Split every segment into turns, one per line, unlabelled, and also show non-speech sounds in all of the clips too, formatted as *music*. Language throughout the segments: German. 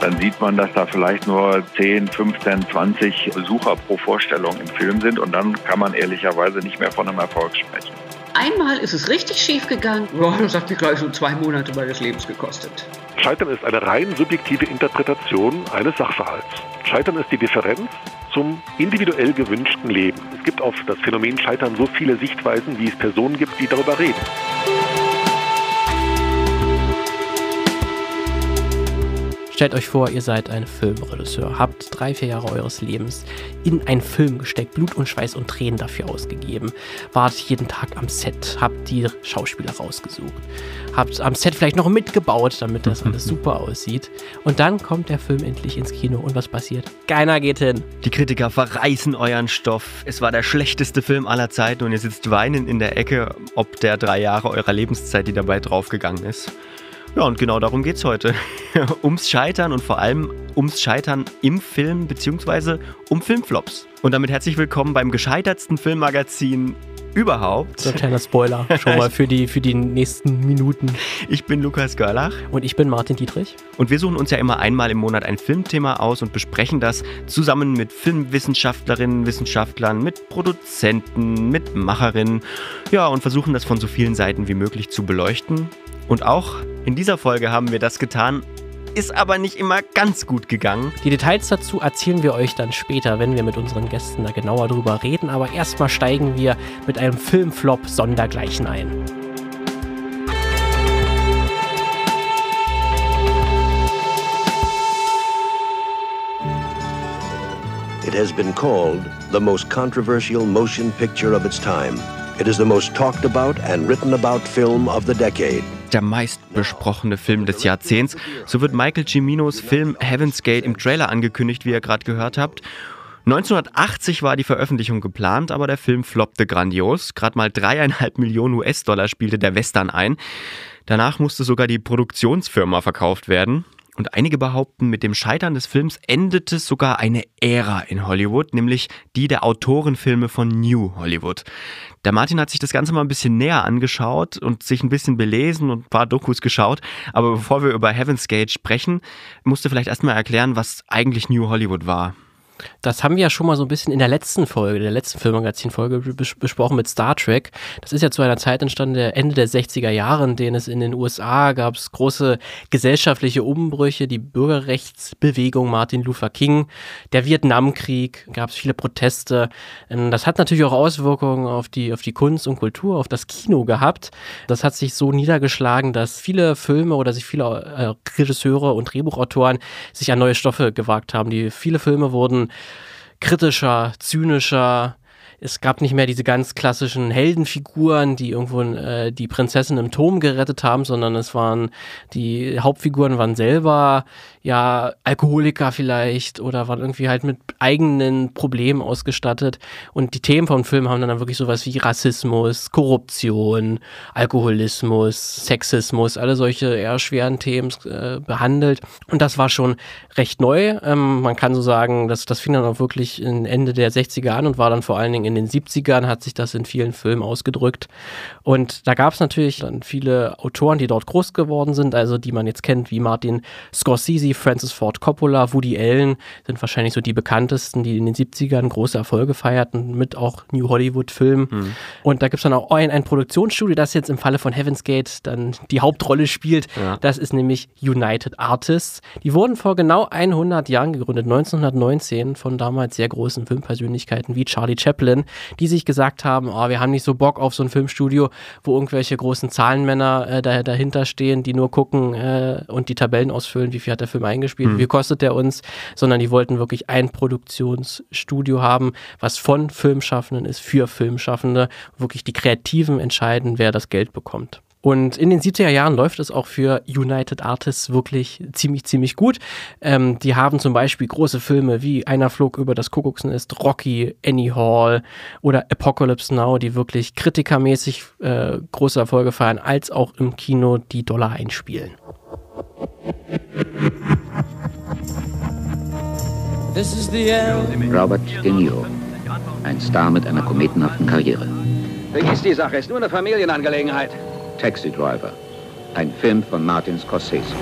dann sieht man, dass da vielleicht nur 10, 15, 20 Besucher pro Vorstellung im Film sind und dann kann man ehrlicherweise nicht mehr von einem Erfolg sprechen.
Einmal ist es richtig schief gegangen. Ja, das hat mich gleich so zwei Monate meines Lebens gekostet.
Scheitern ist eine rein subjektive Interpretation eines Sachverhalts. Scheitern ist die Differenz zum individuell gewünschten Leben. Es gibt auf das Phänomen Scheitern so viele Sichtweisen, wie es Personen gibt, die darüber reden.
Stellt euch vor, ihr seid ein Filmregisseur, habt drei, vier Jahre eures Lebens in einen Film gesteckt, Blut und Schweiß und Tränen dafür ausgegeben, wart jeden Tag am Set, habt die Schauspieler rausgesucht, habt am Set vielleicht noch mitgebaut, damit das alles *laughs* super aussieht. Und dann kommt der Film endlich ins Kino und was passiert? Keiner geht hin.
Die Kritiker verreißen euren Stoff. Es war der schlechteste Film aller Zeiten und ihr sitzt weinend in der Ecke, ob der drei Jahre eurer Lebenszeit, die dabei draufgegangen ist. Ja, und genau darum geht es heute. *laughs* ums Scheitern und vor allem ums Scheitern im Film bzw. um Filmflops. Und damit herzlich willkommen beim gescheitertsten Filmmagazin überhaupt.
So ein kleiner Spoiler schon mal *laughs* für die, für die nächsten Minuten.
Ich bin Lukas Görlach.
Und ich bin Martin Dietrich.
Und wir suchen uns ja immer einmal im Monat ein Filmthema aus und besprechen das zusammen mit Filmwissenschaftlerinnen, Wissenschaftlern, mit Produzenten, mit Macherinnen. Ja, und versuchen das von so vielen Seiten wie möglich zu beleuchten. Und auch in dieser Folge haben wir das getan, ist aber nicht immer ganz gut gegangen.
Die Details dazu erzählen wir euch dann später, wenn wir mit unseren Gästen da genauer drüber reden. Aber erstmal steigen wir mit einem Filmflop sondergleichen ein.
It has been called the most controversial motion picture of its time. It is the most talked about and written about film of the decade
der meistbesprochene Film des Jahrzehnts. So wird Michael Ciminos Film Heaven's Gate im Trailer angekündigt, wie ihr gerade gehört habt. 1980 war die Veröffentlichung geplant, aber der Film floppte grandios. Gerade mal dreieinhalb Millionen US-Dollar spielte der Western ein. Danach musste sogar die Produktionsfirma verkauft werden. Und einige behaupten, mit dem Scheitern des Films endete sogar eine Ära in Hollywood, nämlich die der Autorenfilme von New Hollywood. Der Martin hat sich das Ganze mal ein bisschen näher angeschaut und sich ein bisschen belesen und ein paar Dokus geschaut. Aber bevor wir über Heaven's Gate sprechen, musst du vielleicht erstmal erklären, was eigentlich New Hollywood war.
Das haben wir ja schon mal so ein bisschen in der letzten Folge, der letzten Filmmagazin-Folge bes besprochen mit Star Trek. Das ist ja zu einer Zeit entstanden, der Ende der 60er Jahre, in denen es in den USA gab es große gesellschaftliche Umbrüche, die Bürgerrechtsbewegung Martin Luther King, der Vietnamkrieg, gab es viele Proteste. Ähm, das hat natürlich auch Auswirkungen auf die, auf die Kunst und Kultur, auf das Kino gehabt. Das hat sich so niedergeschlagen, dass viele Filme oder sich viele äh, Regisseure und Drehbuchautoren sich an neue Stoffe gewagt haben. Die viele Filme wurden kritischer, zynischer. Es gab nicht mehr diese ganz klassischen Heldenfiguren, die irgendwo äh, die Prinzessin im Turm gerettet haben, sondern es waren die Hauptfiguren waren selber ja, Alkoholiker vielleicht oder waren irgendwie halt mit eigenen Problemen ausgestattet. Und die Themen vom Film haben dann wirklich sowas wie Rassismus, Korruption, Alkoholismus, Sexismus, alle solche eher schweren Themen äh, behandelt. Und das war schon recht neu. Ähm, man kann so sagen, dass das fing dann auch wirklich Ende der 60er an und war dann vor allen Dingen in den 70ern, hat sich das in vielen Filmen ausgedrückt. Und da gab es natürlich dann viele Autoren, die dort groß geworden sind, also die man jetzt kennt, wie Martin Scorsese, Francis Ford Coppola, Woody Allen sind wahrscheinlich so die bekanntesten, die in den 70ern große Erfolge feierten, mit auch New Hollywood-Filmen. Mhm. Und da gibt es dann auch ein, ein Produktionsstudio, das jetzt im Falle von Heaven's Gate dann die Hauptrolle spielt. Ja. Das ist nämlich United Artists. Die wurden vor genau 100 Jahren gegründet, 1919, von damals sehr großen Filmpersönlichkeiten wie Charlie Chaplin, die sich gesagt haben, oh, wir haben nicht so Bock auf so ein Filmstudio, wo irgendwelche großen Zahlenmänner äh, da, dahinter stehen, die nur gucken äh, und die Tabellen ausfüllen, wie viel hat der Film Film eingespielt, mhm. wie kostet der uns, sondern die wollten wirklich ein Produktionsstudio haben, was von Filmschaffenden ist, für Filmschaffende, wirklich die Kreativen entscheiden, wer das Geld bekommt. Und in den 70er Jahren läuft es auch für United Artists wirklich ziemlich, ziemlich gut. Ähm, die haben zum Beispiel große Filme wie Einer flog über das Kuckucksnest, Rocky, Annie Hall oder Apocalypse Now, die wirklich kritikermäßig äh, große Erfolge feiern, als auch im Kino die Dollar einspielen.
Robert De Niro, ein Star mit einer kometenhaften Karriere.
Vergiss die Sache, ist nur eine Familienangelegenheit.
Taxi Driver, ein Film von Martin Scorsese.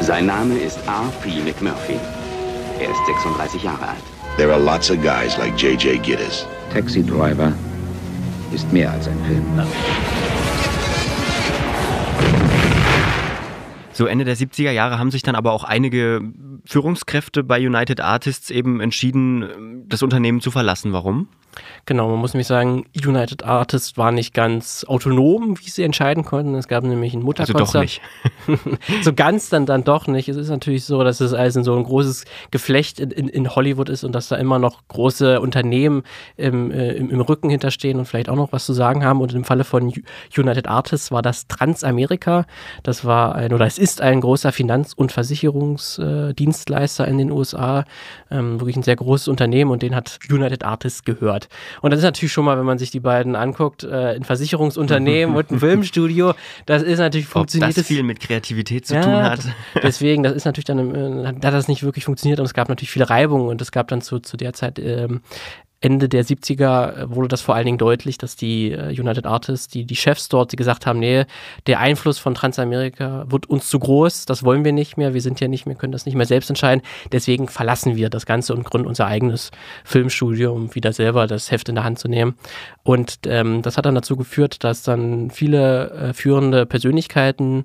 Sein Name ist R.P. McMurphy. Er ist 36 Jahre alt.
There are lots of guys like J.J. Gittes.
Taxi Driver ist mehr als ein Film.
So Ende der 70er Jahre haben sich dann aber auch einige Führungskräfte bei United Artists eben entschieden, das Unternehmen zu verlassen. Warum?
Genau, man muss nämlich sagen, United Artists war nicht ganz autonom, wie sie entscheiden konnten. Es gab nämlich einen Mutterkonzern.
Also doch
nicht. *laughs* so ganz dann dann doch nicht. Es ist natürlich so, dass es also so ein großes Geflecht in, in, in Hollywood ist und dass da immer noch große Unternehmen im, äh, im, im, Rücken hinterstehen und vielleicht auch noch was zu sagen haben. Und im Falle von United Artists war das Transamerika. Das war ein, oder es ist ein großer Finanz- und Versicherungsdienstleister in den USA. Ähm, wirklich ein sehr großes Unternehmen und den hat United Artists gehört. Und das ist natürlich schon mal, wenn man sich die beiden anguckt, äh, ein Versicherungsunternehmen und ein *laughs* Filmstudio, das ist natürlich funktioniert.
Ob das viel mit Kreativität zu ja, tun hat.
Deswegen, das ist natürlich dann, äh, hat das nicht wirklich funktioniert und es gab natürlich viele Reibungen und es gab dann zu, zu der Zeit ähm, Ende der 70er äh, wurde das vor allen Dingen deutlich, dass die äh, United Artists, die, die Chefs dort, die gesagt haben, nee, der Einfluss von Transamerika wird uns zu groß, das wollen wir nicht mehr, wir sind ja nicht mehr, können das nicht mehr selbst entscheiden, deswegen verlassen wir das Ganze und gründen unser eigenes Filmstudio, um wieder selber das Heft in der Hand zu nehmen. Und ähm, das hat dann dazu geführt, dass dann viele äh, führende Persönlichkeiten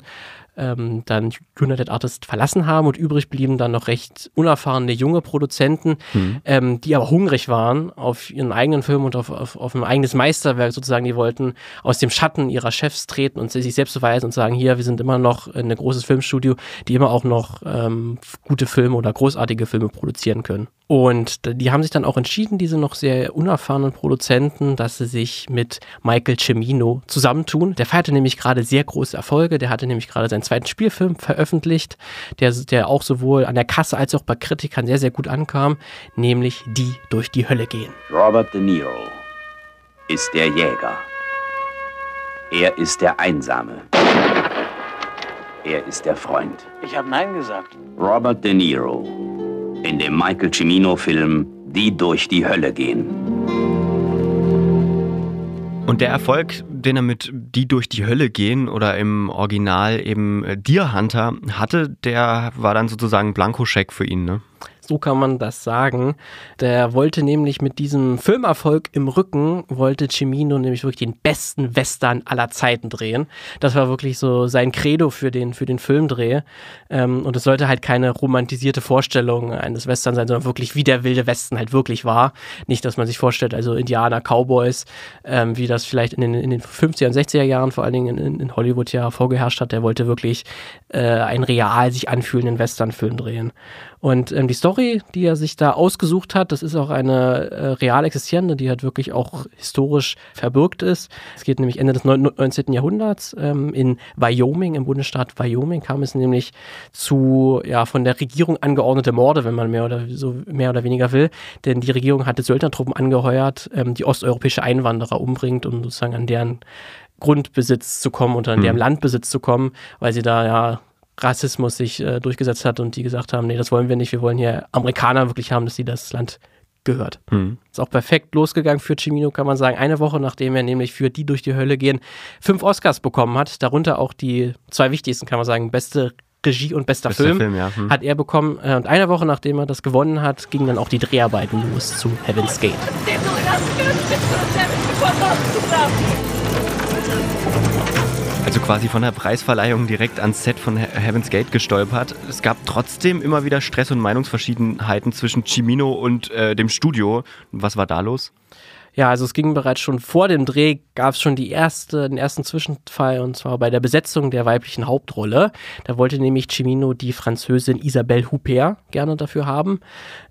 ähm, dann United Artists verlassen haben und übrig blieben dann noch recht unerfahrene junge Produzenten, mhm. ähm, die aber hungrig waren auf ihren eigenen Film und auf, auf, auf ein eigenes Meisterwerk sozusagen. Die wollten aus dem Schatten ihrer Chefs treten und sich selbst beweisen und sagen, hier, wir sind immer noch ein großes Filmstudio, die immer auch noch ähm, gute Filme oder großartige Filme produzieren können. Und die haben sich dann auch entschieden, diese noch sehr unerfahrenen Produzenten, dass sie sich mit Michael Cimino zusammentun. Der feierte nämlich gerade sehr große Erfolge. Der hatte nämlich gerade seinen zweiten Spielfilm veröffentlicht, der, der auch sowohl an der Kasse als auch bei Kritikern sehr, sehr gut ankam, nämlich Die durch die Hölle gehen.
Robert De Niro ist der Jäger. Er ist der Einsame. Er ist der Freund.
Ich habe Nein gesagt.
Robert De Niro in dem Michael Cimino-Film Die durch die Hölle gehen.
Und der Erfolg, den er mit Die durch die Hölle gehen oder im Original eben äh, Deer Hunter hatte, der war dann sozusagen Blankoscheck für ihn, ne?
So kann man das sagen. Der wollte nämlich mit diesem Filmerfolg im Rücken, wollte Cimino nämlich wirklich den besten Western aller Zeiten drehen. Das war wirklich so sein Credo für den, für den Filmdreh. Ähm, und es sollte halt keine romantisierte Vorstellung eines Western sein, sondern wirklich wie der wilde Westen halt wirklich war. Nicht, dass man sich vorstellt, also Indianer, Cowboys, ähm, wie das vielleicht in den, in den 50er und 60er Jahren vor allen Dingen in, in Hollywood ja vorgeherrscht hat. Der wollte wirklich äh, einen real sich anfühlenden Westernfilm drehen. Und ähm, die Story, die er sich da ausgesucht hat, das ist auch eine äh, real existierende, die halt wirklich auch historisch verbürgt ist. Es geht nämlich Ende des 19. Jahrhunderts. Ähm, in Wyoming, im Bundesstaat Wyoming, kam es nämlich zu ja, von der Regierung angeordnete Morde, wenn man mehr oder so mehr oder weniger will. Denn die Regierung hatte Söldnertruppen angeheuert, ähm, die osteuropäische Einwanderer umbringt, um sozusagen an deren Grundbesitz zu kommen und an mhm. deren Landbesitz zu kommen, weil sie da ja Rassismus sich äh, durchgesetzt hat und die gesagt haben, nee, das wollen wir nicht, wir wollen hier Amerikaner wirklich haben, dass sie das Land gehört. Mhm. Ist auch perfekt losgegangen für Cimino, kann man sagen. Eine Woche nachdem er nämlich für Die durch die Hölle gehen fünf Oscars bekommen hat, darunter auch die zwei wichtigsten, kann man sagen, beste Regie und bester, bester Film, Film ja. hm. hat er bekommen. Äh, und eine Woche nachdem er das gewonnen hat, gingen dann auch die Dreharbeiten los zu Heaven's Gate.
Also quasi von der Preisverleihung direkt ans Set von Heaven's Gate gestolpert. Es gab trotzdem immer wieder Stress und Meinungsverschiedenheiten zwischen Cimino und äh, dem Studio. Was war da los?
Ja, also es ging bereits schon vor dem Dreh, gab es schon die erste, den ersten Zwischenfall und zwar bei der Besetzung der weiblichen Hauptrolle. Da wollte nämlich Cimino die Französin Isabelle Huppert gerne dafür haben.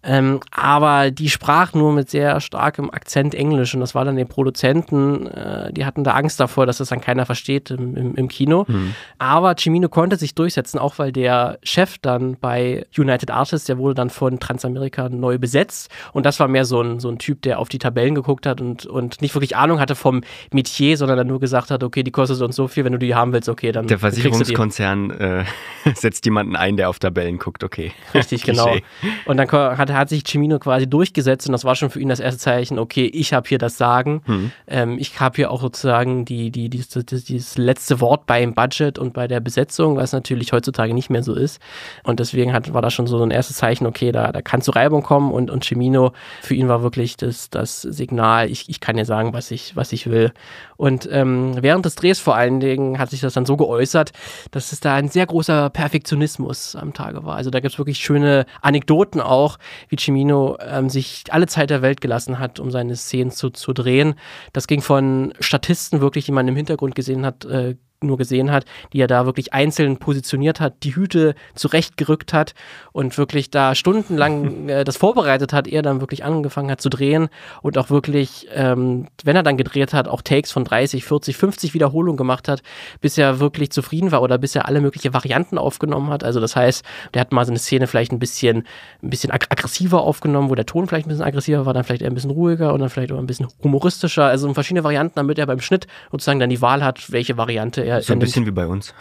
Ähm, aber die sprach nur mit sehr starkem Akzent Englisch und das war dann den Produzenten, äh, die hatten da Angst davor, dass das dann keiner versteht im, im, im Kino. Mhm. Aber Cimino konnte sich durchsetzen, auch weil der Chef dann bei United Artists, der wurde dann von Transamerika neu besetzt und das war mehr so ein, so ein Typ, der auf die Tabellen geguckt hat hat und, und nicht wirklich Ahnung hatte vom Metier, sondern dann nur gesagt hat, okay, die kostet uns so viel, wenn du die haben willst, okay, dann
Der Versicherungskonzern äh, *laughs* setzt jemanden ein, der auf Tabellen guckt, okay. *laughs*
Richtig, genau. Und dann hat, hat sich Cimino quasi durchgesetzt und das war schon für ihn das erste Zeichen, okay, ich habe hier das Sagen.
Hm.
Ähm, ich habe hier auch sozusagen die, die, die, die, dieses letzte Wort beim Budget und bei der Besetzung, was natürlich heutzutage nicht mehr so ist. Und deswegen hat, war das schon so ein erstes Zeichen, okay, da, da kann zu Reibung kommen und, und Cimino, für ihn war wirklich das, das Signal, ich, ich kann dir sagen, was ich, was ich will. Und ähm, während des Drehs vor allen Dingen hat sich das dann so geäußert, dass es da ein sehr großer Perfektionismus am Tage war. Also da gibt es wirklich schöne Anekdoten auch, wie Cimino ähm, sich alle Zeit der Welt gelassen hat, um seine Szenen zu, zu drehen. Das ging von Statisten wirklich, die man im Hintergrund gesehen hat, äh, nur gesehen hat, die er da wirklich einzeln positioniert hat, die Hüte zurechtgerückt hat und wirklich da stundenlang *laughs* äh, das vorbereitet hat, er dann wirklich angefangen hat zu drehen und auch wirklich, ähm, wenn er dann gedreht hat, auch Takes von 30, 40, 50 Wiederholungen gemacht hat, bis er wirklich zufrieden war oder bis er alle möglichen Varianten aufgenommen hat. Also das heißt, der hat mal so eine Szene vielleicht ein bisschen, ein bisschen ag aggressiver aufgenommen, wo der Ton vielleicht ein bisschen aggressiver war, dann vielleicht eher ein bisschen ruhiger und dann vielleicht auch ein bisschen humoristischer. Also verschiedene Varianten, damit er beim Schnitt sozusagen dann die Wahl hat, welche Variante er
ja, so ein bisschen wie bei uns.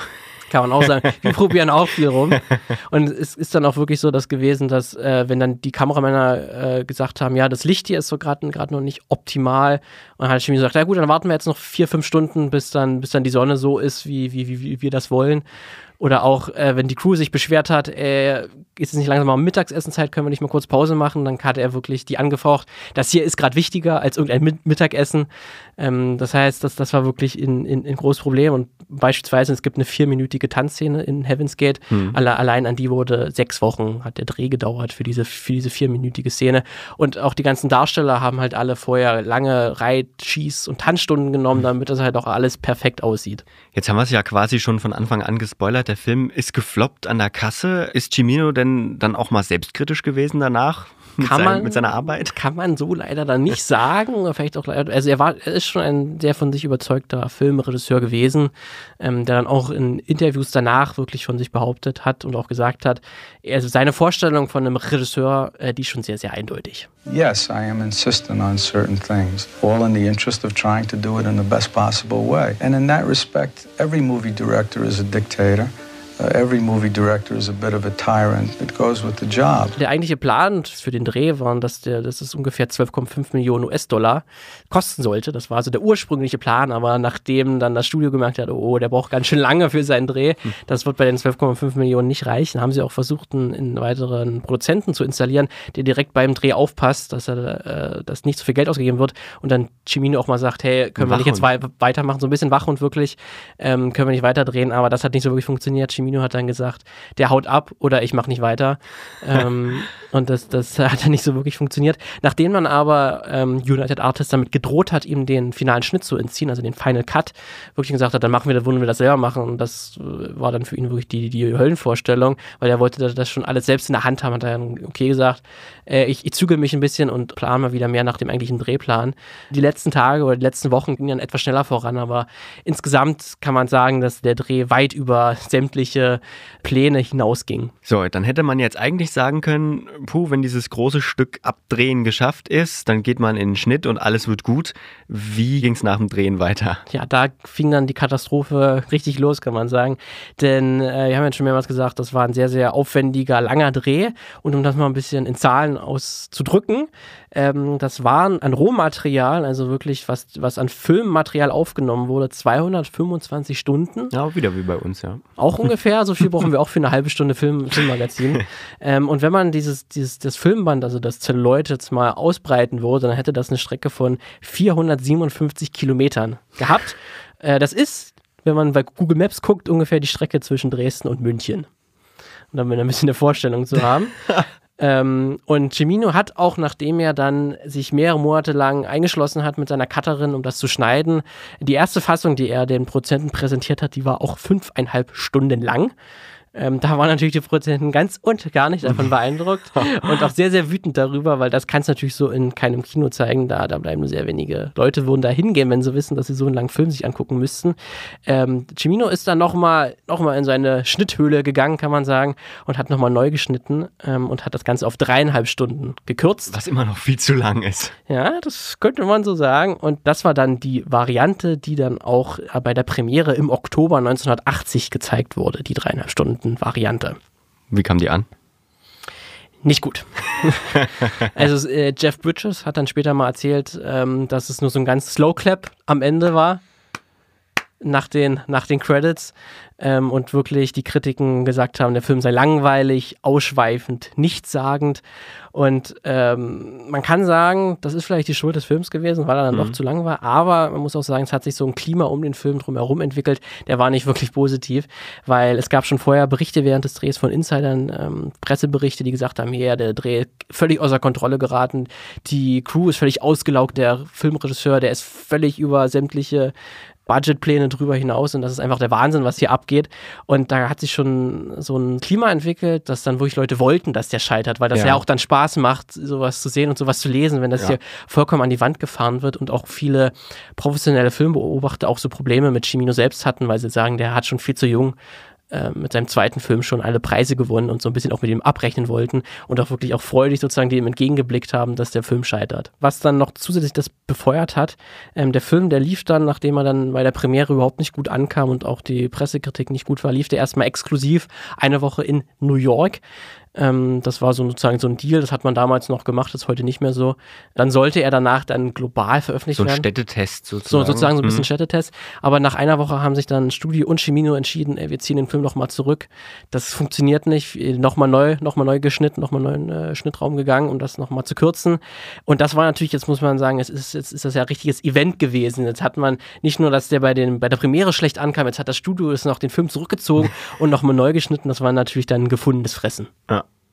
Kann man auch sagen. *laughs* Wir probieren auch viel rum. Und es ist dann auch wirklich so das gewesen, dass, äh, wenn dann die Kameramänner äh, gesagt haben, ja, das Licht hier ist so gerade noch nicht optimal. Und dann hat Chemie gesagt, ja gut, dann warten wir jetzt noch vier, fünf Stunden, bis dann, bis dann die Sonne so ist, wie, wie, wie, wie wir das wollen. Oder auch, äh, wenn die Crew sich beschwert hat, äh, ist es nicht langsam mal Mittagsessenzeit, können wir nicht mal kurz Pause machen? Dann hat er wirklich die angefaucht, das hier ist gerade wichtiger als irgendein Mittagessen. Ähm, das heißt, das, das war wirklich ein in, in großes Problem. Und beispielsweise, es gibt eine vierminütige Tanzszene in Heaven's Gate. Mhm. Alle, allein an die wurde sechs Wochen, hat der Dreh gedauert für diese, für diese vierminütige Szene. Und auch die ganzen Darsteller haben halt alle vorher lange Reit-, Schieß- und Tanzstunden genommen, damit das halt auch alles perfekt aussieht.
Jetzt haben wir es ja quasi schon von Anfang an gespoilert der Film ist gefloppt an der Kasse. Ist Cimino denn dann auch mal selbstkritisch gewesen danach? Mit,
kann
seinem,
man,
mit seiner Arbeit?
Kann man so leider dann nicht *laughs* sagen. Oder vielleicht auch also er war, er ist schon ein sehr von sich überzeugter Filmregisseur gewesen, ähm, der dann auch in Interviews danach wirklich von sich behauptet hat und auch gesagt hat, also seine Vorstellung von einem Regisseur, äh, die ist schon sehr, sehr eindeutig.
Yes, I am insistent on certain things, all in the interest of trying to do it in the best possible way. And in that respect, every movie director is a dictator. Every movie director is a bit of a tyrant. It goes with the job.
Der eigentliche Plan für den Dreh war, dass, der, dass es ungefähr 12,5 Millionen US-Dollar kosten sollte. Das war also der ursprüngliche Plan, aber nachdem dann das Studio gemerkt hat, oh, der braucht ganz schön lange für seinen Dreh, hm. das wird bei den 12,5 Millionen nicht reichen, haben sie auch versucht, einen, weiteren Produzenten zu installieren, der direkt beim Dreh aufpasst, dass er äh, dass nicht so viel Geld ausgegeben wird und dann Cimino auch mal sagt, hey, können wir nicht jetzt wei weitermachen, so ein bisschen wach und wirklich, ähm, können wir nicht weiterdrehen, aber das hat nicht so wirklich funktioniert. Cimino Firmino hat dann gesagt, der haut ab oder ich mache nicht weiter. ähm, *laughs* und das, das hat dann nicht so wirklich funktioniert. Nachdem man aber ähm, United Artists damit gedroht hat, ihm den finalen Schnitt zu entziehen, also den Final Cut, wirklich gesagt hat, dann machen wir das, wollen wir das selber machen. Und das äh, war dann für ihn wirklich die, die Höllenvorstellung, weil er wollte das schon alles selbst in der Hand haben, hat er dann okay gesagt, äh, ich, ich zügel mich ein bisschen und plane mal wieder mehr nach dem eigentlichen Drehplan. Die letzten Tage oder die letzten Wochen gingen dann etwas schneller voran, aber insgesamt kann man sagen, dass der Dreh weit über *laughs* sämtliche Pläne hinausging.
So, dann hätte man jetzt eigentlich sagen können, puh, wenn dieses große Stück Abdrehen geschafft ist, dann geht man in den Schnitt und alles wird gut. Wie ging es nach dem Drehen weiter?
Ja, da fing dann die Katastrophe richtig los, kann man sagen. Denn äh, wir haben ja schon mehrmals gesagt, das war ein sehr, sehr aufwendiger, langer Dreh. Und um das mal ein bisschen in Zahlen auszudrücken. Ähm, das waren an Rohmaterial, also wirklich was, was an Filmmaterial aufgenommen wurde, 225 Stunden.
Ja, wieder wie bei uns, ja.
Auch *laughs* ungefähr, so viel brauchen wir auch für eine halbe Stunde Film, Filmmagazin. *laughs* ähm, und wenn man dieses, dieses, das Filmband, also das Zelluloid jetzt mal ausbreiten würde, dann hätte das eine Strecke von 457 Kilometern gehabt. *laughs* Äh, das ist, wenn man bei Google Maps guckt, ungefähr die Strecke zwischen Dresden und München. Und damit ein bisschen eine Vorstellung zu haben. Ähm, und Cimino hat auch, nachdem er dann sich mehrere Monate lang eingeschlossen hat mit seiner Cutterin, um das zu schneiden, die erste Fassung, die er den Prozenten präsentiert hat, die war auch fünfeinhalb Stunden lang. Ähm, da waren natürlich die Produzenten ganz und gar nicht davon *laughs* beeindruckt und auch sehr, sehr wütend darüber, weil das kannst du natürlich so in keinem Kino zeigen. Da, da bleiben nur sehr wenige Leute, würden da hingehen, wenn sie wissen, dass sie so einen langen Film sich angucken müssten. Ähm, Cimino ist dann nochmal noch mal in seine Schnitthöhle gegangen, kann man sagen, und hat nochmal neu geschnitten ähm, und hat das Ganze auf dreieinhalb Stunden gekürzt.
Was immer noch viel zu lang ist.
Ja, das könnte man so sagen. Und das war dann die Variante, die dann auch bei der Premiere im Oktober 1980 gezeigt wurde, die dreieinhalb Stunden Variante.
Wie kam die an?
Nicht gut. *laughs* also äh, Jeff Bridges hat dann später mal erzählt, ähm, dass es nur so ein ganz Slow Clap am Ende war nach den, nach den Credits ähm, und wirklich die Kritiken gesagt haben, der Film sei langweilig, ausschweifend, nichtssagend. Und ähm, man kann sagen, das ist vielleicht die Schuld des Films gewesen, weil er dann mhm. doch zu lang war. Aber man muss auch sagen, es hat sich so ein Klima um den Film drumherum entwickelt. Der war nicht wirklich positiv, weil es gab schon vorher Berichte während des Drehs von Insidern, ähm, Presseberichte, die gesagt haben, hier, der Dreh völlig außer Kontrolle geraten. Die Crew ist völlig ausgelaugt. Der Filmregisseur, der ist völlig über sämtliche Budgetpläne drüber hinaus und das ist einfach der Wahnsinn, was hier abgeht. Und da hat sich schon so ein Klima entwickelt, dass dann wirklich Leute wollten, dass der scheitert, weil das ja, ja auch dann Spaß macht, sowas zu sehen und sowas zu lesen, wenn das ja. hier vollkommen an die Wand gefahren wird und auch viele professionelle Filmbeobachter auch so Probleme mit Chimino selbst hatten, weil sie sagen, der hat schon viel zu jung äh, mit seinem zweiten Film schon alle Preise gewonnen und so ein bisschen auch mit ihm abrechnen wollten und auch wirklich auch freudig sozusagen dem entgegengeblickt haben, dass der Film scheitert. Was dann noch zusätzlich das befeuert hat, ähm, der Film, der lief dann, nachdem er dann bei der Premiere überhaupt nicht gut ankam und auch die Pressekritik nicht gut war, lief der erstmal exklusiv eine Woche in New York. Ähm, das war so sozusagen so ein Deal, das hat man damals noch gemacht, das ist heute nicht mehr so. Dann sollte er danach dann global veröffentlicht werden.
So ein. Städtetest sozusagen.
So, sozusagen so ein bisschen mhm. Städtetest. Aber nach einer Woche haben sich dann Studio und Chimino entschieden, ey, wir ziehen den Film nochmal zurück. Das funktioniert nicht. Nochmal neu, nochmal neu geschnitten, nochmal neuen äh, Schnittraum gegangen, um das nochmal zu kürzen. Und das war natürlich, jetzt muss man sagen, es ist, jetzt ist das ja ein richtiges Event gewesen. Jetzt hat man nicht nur, dass der bei, den, bei der Premiere schlecht ankam, jetzt hat das Studio ist noch den Film zurückgezogen *laughs* und nochmal neu geschnitten. Das war natürlich dann ein gefundenes Fressen.
Ja.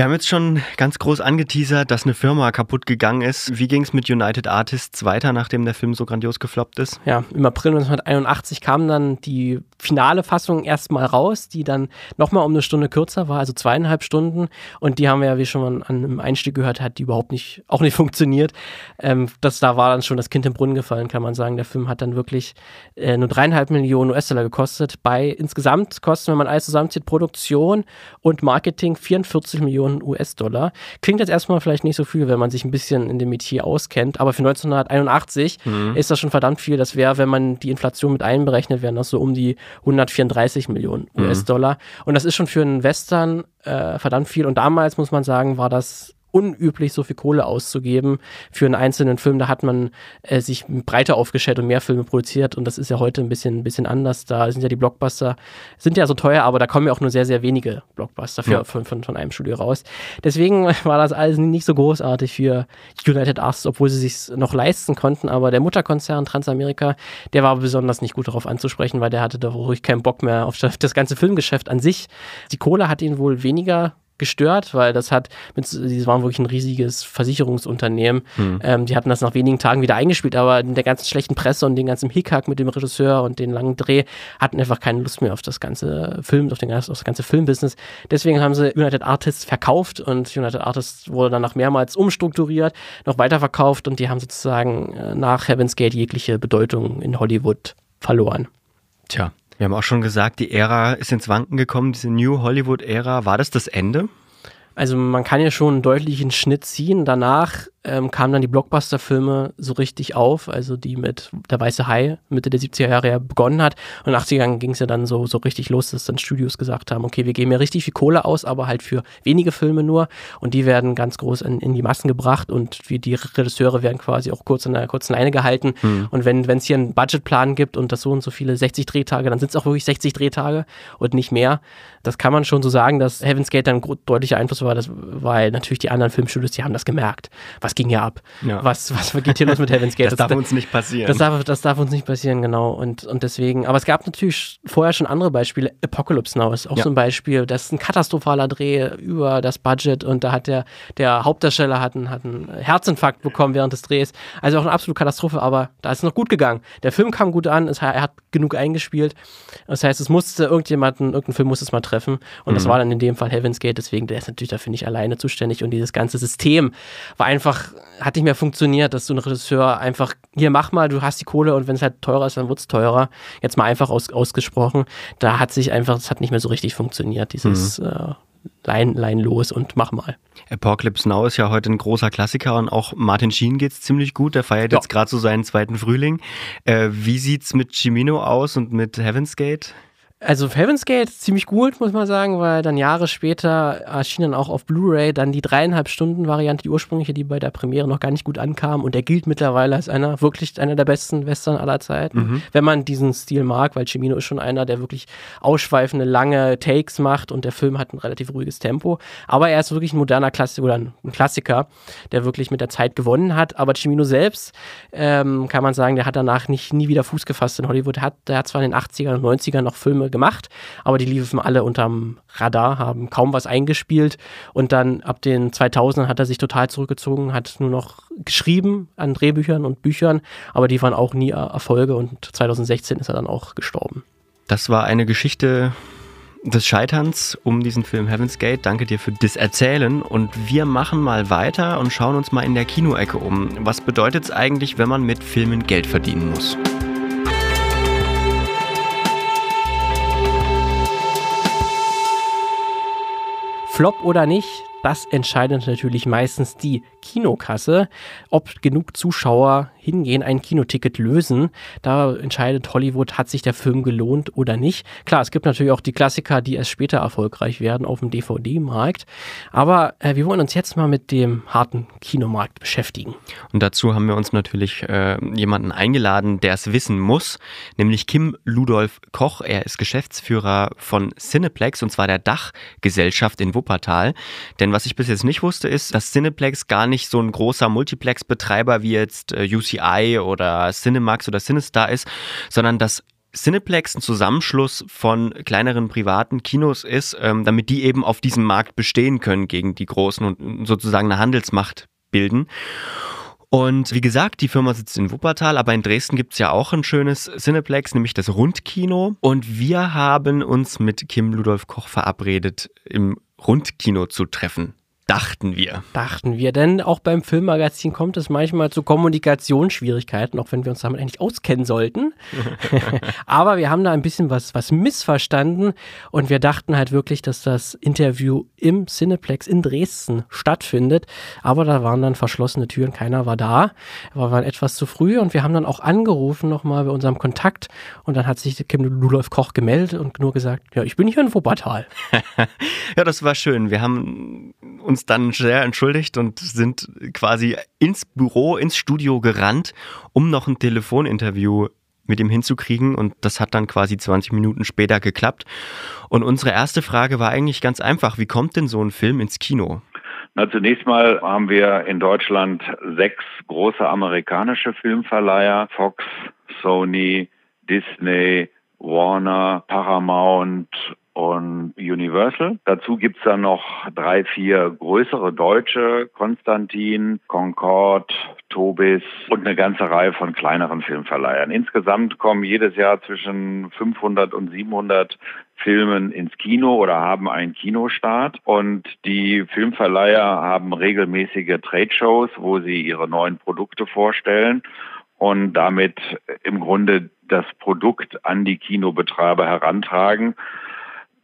Wir haben jetzt schon ganz groß angeteasert, dass eine Firma kaputt gegangen ist. Wie ging es mit United Artists weiter, nachdem der Film so grandios gefloppt ist?
Ja, im April 1981 kam dann die finale Fassung erstmal raus, die dann nochmal um eine Stunde kürzer war, also zweieinhalb Stunden. Und die haben wir ja, wie schon an einem Einstieg gehört hat, die überhaupt nicht, auch nicht *laughs* funktioniert. Ähm, das, da war dann schon das Kind im Brunnen gefallen, kann man sagen. Der Film hat dann wirklich äh, nur dreieinhalb Millionen US-Dollar gekostet. Bei insgesamt kosten, wenn man alles zusammenzieht, Produktion und Marketing 44 Millionen Millionen US-Dollar. Klingt jetzt erstmal vielleicht nicht so viel, wenn man sich ein bisschen in dem Metier auskennt, aber für 1981 mhm. ist das schon verdammt viel. Das wäre, wenn man die Inflation mit einberechnet, wären das so um die 134 Millionen US-Dollar. Mhm. Und das ist schon für einen Western äh, verdammt viel. Und damals, muss man sagen, war das unüblich, so viel Kohle auszugeben für einen einzelnen Film. Da hat man äh, sich breiter aufgestellt und mehr Filme produziert und das ist ja heute ein bisschen, ein bisschen anders. Da sind ja die Blockbuster, sind ja so teuer, aber da kommen ja auch nur sehr, sehr wenige Blockbuster für, ja. von, von, von, einem Studio raus. Deswegen *laughs* war das alles nicht so großartig für United Artists, obwohl sie sich noch leisten konnten, aber der Mutterkonzern Transamerika, der war besonders nicht gut darauf anzusprechen, weil der hatte da ruhig keinen Bock mehr auf das ganze Filmgeschäft an sich. Die Kohle hat ihn wohl weniger gestört, weil das hat, mit, die waren wirklich ein riesiges Versicherungsunternehmen. Mhm. Ähm, die hatten das nach wenigen Tagen wieder eingespielt, aber in der ganzen schlechten Presse und den ganzen Hickhack mit dem Regisseur und den langen Dreh hatten einfach keine Lust mehr auf das ganze Film, auf, den, auf das ganze Filmbusiness. Deswegen haben sie United Artists verkauft und United Artists wurde danach mehrmals umstrukturiert, noch weiterverkauft und die haben sozusagen äh, nach Heaven's Gate jegliche Bedeutung in Hollywood verloren.
Tja, wir haben auch schon gesagt, die Ära ist ins Wanken gekommen, diese New Hollywood-Ära. War das das Ende?
Also man kann ja schon einen deutlichen Schnitt ziehen. Danach ähm, kamen dann die Blockbuster-Filme so richtig auf, also die mit Der Weiße Hai Mitte der 70er Jahre ja begonnen hat. Und in den 80ern ging es ja dann so, so richtig los, dass dann Studios gesagt haben, okay, wir geben ja richtig viel Kohle aus, aber halt für wenige Filme nur. Und die werden ganz groß in, in die Massen gebracht und wir, die Regisseure werden quasi auch kurz in einer kurzen Leine gehalten. Mhm. Und wenn es hier einen Budgetplan gibt und das so und so viele 60 Drehtage, dann sind es auch wirklich 60 Drehtage und nicht mehr. Das kann man schon so sagen, dass Heaven's Gate dann deutlicher Einfluss war, das, weil natürlich die anderen Filmstudios, die haben das gemerkt. Was was ging hier ab?
Ja.
Was, was geht hier los mit Heaven's Gate?
Das darf uns nicht passieren.
Das darf, das darf uns nicht passieren, genau. Und, und deswegen, aber es gab natürlich vorher schon andere Beispiele. Apocalypse Now ist auch
Ja.
so ein Beispiel. Das ist ein katastrophaler Dreh über das Budget und da hat der, der Hauptdarsteller hat einen, hat einen Herzinfarkt bekommen während des Drehs. Also auch eine absolute Katastrophe, aber da ist es noch gut gegangen. Der Film kam gut an, es, er hat genug eingespielt. Das heißt, es musste irgendjemanden, irgendein Film musste es mal treffen. Und das
Mhm.
war dann in dem Fall Heaven's Gate, deswegen, der ist natürlich dafür nicht alleine zuständig. Und dieses ganze System war einfach, hat nicht mehr funktioniert, dass du ein Regisseur einfach, hier mach mal, du hast die Kohle und wenn es halt teurer ist, dann wird es teurer. Jetzt mal einfach aus, ausgesprochen. Da hat sich einfach, das hat nicht mehr so richtig funktioniert, dieses
Mhm.
äh, Lein, Lein los und mach mal.
Apocalypse Now ist ja heute ein großer Klassiker und auch Martin Sheen geht's ziemlich gut. Der feiert
Ja.
jetzt gerade so seinen zweiten Frühling. Äh, wie sieht's mit Cimino aus und mit Heaven's Gate?
Also Heaven's Gate ziemlich gut, muss man sagen, weil dann Jahre später erschien dann auch auf Blu-ray dann die dreieinhalb Stunden Variante, die ursprüngliche, die bei der Premiere noch gar nicht gut ankam. Und der gilt mittlerweile als einer, wirklich einer der besten Western aller Zeiten,
Mhm.
wenn man diesen Stil mag, weil Cimino ist schon einer, der wirklich ausschweifende, lange Takes macht und der Film hat ein relativ ruhiges Tempo, aber er ist wirklich ein moderner Klassiker oder ein Klassiker, der wirklich mit der Zeit gewonnen hat, aber Cimino selbst, ähm, kann man sagen, der hat danach nicht, nie wieder Fuß gefasst in Hollywood, hat, der hat zwar in den 80ern und 90ern noch Filme gemacht, aber die liefen alle unterm Radar, haben kaum was eingespielt und dann ab den 2000ern hat er sich total zurückgezogen, hat nur noch geschrieben an Drehbüchern und Büchern, aber die waren auch nie Er- Erfolge und 2016 ist er dann auch gestorben.
Das war eine Geschichte des Scheiterns um diesen Film Heaven's Gate. Danke dir für das Erzählen. Und wir machen mal weiter und schauen uns mal in der Kinoecke um. Was bedeutet es eigentlich, wenn man mit Filmen Geld verdienen muss?
Flop oder nicht, das entscheidet natürlich meistens die Kinokasse, ob genug Zuschauer hingehen, ein Kinoticket lösen. Da entscheidet Hollywood, hat sich der Film gelohnt oder nicht. Klar, es gibt natürlich auch die Klassiker, die erst später erfolgreich werden auf dem DVD-Markt. Aber äh, wir wollen uns jetzt mal mit dem harten Kinomarkt beschäftigen.
Und dazu haben wir uns natürlich äh, jemanden eingeladen, der es wissen muss, nämlich Kim Ludolf Koch. Er ist Geschäftsführer von Cineplex und zwar der Dachgesellschaft in Wuppertal. Denn was ich bis jetzt nicht wusste, ist, dass Cineplex gar nicht so ein großer Multiplex-Betreiber wie jetzt äh, UCI oder Cinemax oder Cinestar ist, sondern dass Cineplex ein Zusammenschluss von kleineren privaten Kinos ist, ähm, damit die eben auf diesem Markt bestehen können gegen die großen und sozusagen eine Handelsmacht bilden. Und wie gesagt, die Firma sitzt in Wuppertal, aber in Dresden gibt's ja auch ein schönes Cineplex, nämlich das Rundkino. Und wir haben uns mit Kim Ludolf Koch verabredet, im Rundkino zu treffen. Dachten wir.
Dachten wir, denn auch beim Filmmagazin kommt es manchmal zu Kommunikationsschwierigkeiten, auch wenn wir uns damit eigentlich auskennen sollten. *laughs* *laughs* Aber wir haben da ein bisschen was, was missverstanden und wir dachten halt wirklich, dass das Interview im Cineplex in Dresden stattfindet. Aber da waren dann verschlossene Türen, keiner war da. Wir waren etwas zu früh und wir haben dann auch angerufen nochmal bei unserem Kontakt und dann hat sich Kim Ludolf Koch gemeldet und nur gesagt, ja, ich bin hier in Wuppertal. *laughs*
Ja, das war schön. Wir haben uns dann sehr entschuldigt und sind quasi ins Büro, ins Studio gerannt, um noch ein Telefoninterview mit ihm hinzukriegen und das hat dann quasi 20 Minuten später geklappt. Und unsere erste Frage war eigentlich ganz einfach, wie kommt denn so ein Film ins Kino?
Na, zunächst mal haben wir in Deutschland sechs große amerikanische Filmverleiher, Fox, Sony, Disney, Warner, Paramount und Universal. Dazu gibt's dann noch drei, vier größere deutsche, Konstantin, Concord, Tobis und eine ganze Reihe von kleineren Filmverleihern. Insgesamt kommen jedes Jahr zwischen 500 und 700 Filmen ins Kino oder haben einen Kinostart. Und die Filmverleiher haben regelmäßige Trade-Shows, wo sie ihre neuen Produkte vorstellen und damit im Grunde das Produkt an die Kinobetreiber herantragen.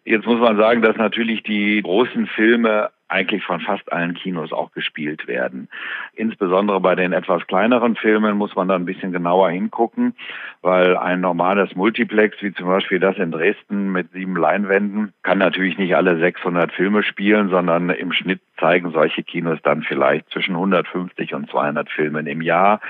Jetzt muss man sagen, dass natürlich die großen Filme eigentlich von fast allen Kinos auch gespielt werden. Insbesondere bei den etwas kleineren Filmen muss man da ein bisschen genauer hingucken, weil ein normales Multiplex, wie zum Beispiel das in Dresden mit sieben Leinwänden, kann natürlich nicht alle 600 Filme spielen, sondern im Schnitt zeigen solche Kinos dann vielleicht zwischen 150 und 200 Filmen im Jahr.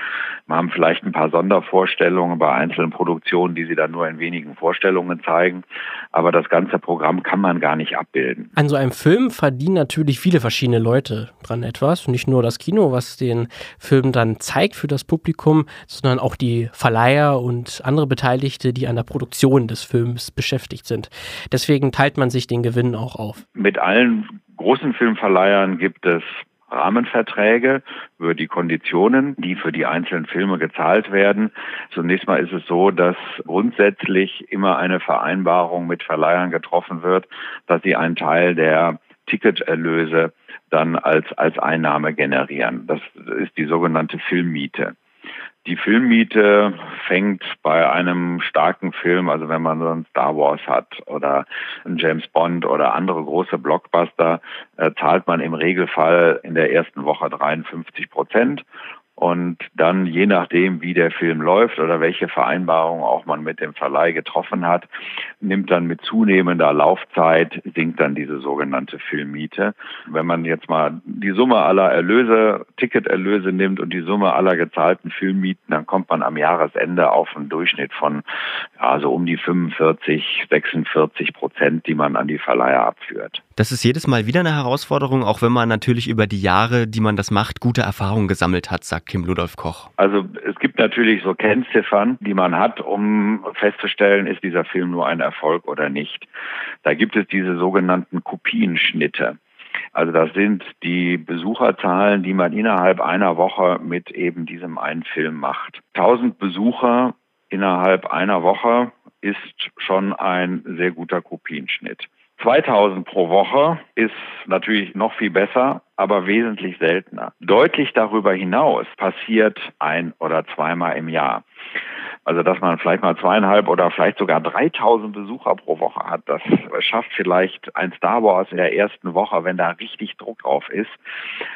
Wir haben vielleicht ein paar Sondervorstellungen bei einzelnen Produktionen, die sie dann nur in wenigen Vorstellungen zeigen. Aber das ganze Programm kann man gar nicht abbilden.
An so einem Film verdienen natürlich viele verschiedene Leute dran etwas. Nicht nur das Kino, was den Film dann zeigt für das Publikum, sondern auch die Verleiher und andere Beteiligte, die an der Produktion des Films beschäftigt sind. Deswegen teilt man sich den Gewinn auch auf.
Mit allen großen Filmverleihern gibt es Rahmenverträge über die Konditionen, die für die einzelnen Filme gezahlt werden. Zunächst mal ist es so, dass grundsätzlich immer eine Vereinbarung mit Verleihern getroffen wird, dass sie einen Teil der Ticketerlöse dann als, als Einnahme generieren. Das ist die sogenannte Filmmiete. Die Filmmiete fängt bei einem starken Film, also wenn man so ein Star Wars hat oder ein James Bond oder andere große Blockbuster, äh, zahlt man im Regelfall in der ersten Woche 53 Prozent und dann, je nachdem, wie der Film läuft oder welche Vereinbarungen auch man mit dem Verleih getroffen hat, nimmt dann mit zunehmender Laufzeit, sinkt dann diese sogenannte Filmmiete. Wenn man jetzt mal die Summe aller Erlöse, Ticketerlöse nimmt und die Summe aller gezahlten Filmmieten, dann kommt man am Jahresende auf einen Durchschnitt von ja, so um die 45, 46 Prozent, die man an die Verleiher abführt.
Das ist jedes Mal wieder eine Herausforderung, auch wenn man natürlich über die Jahre, die man das macht, gute Erfahrungen gesammelt hat, sagt Kim Ludolf Koch.
Also es gibt natürlich so Kennziffern, die man hat, um festzustellen, ist dieser Film nur ein Erfolg oder nicht. Da gibt es diese sogenannten Kopienschnitte. Also das sind die Besucherzahlen, die man innerhalb einer Woche mit eben diesem einen Film macht. 1000 Besucher innerhalb einer Woche ist schon ein sehr guter Kopienschnitt. 2000 pro Woche ist natürlich noch viel besser, aber wesentlich seltener. Deutlich darüber hinaus passiert ein oder zweimal im Jahr. Also dass man vielleicht mal zweieinhalb oder vielleicht sogar 3000 Besucher pro Woche hat, das schafft vielleicht ein Star Wars in der ersten Woche, wenn da richtig Druck drauf ist.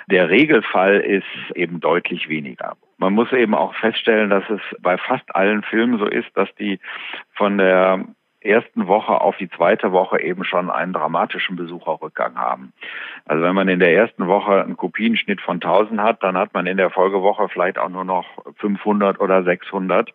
Der Regelfall ist eben deutlich weniger. Man muss eben auch feststellen, dass es bei fast allen Filmen so ist, dass die von der ersten Woche auf die zweite Woche eben schon einen dramatischen Besucherrückgang haben. Also wenn man in der ersten Woche einen Kopienschnitt von 1000 hat, dann hat man in der Folgewoche vielleicht auch nur noch 500 oder 600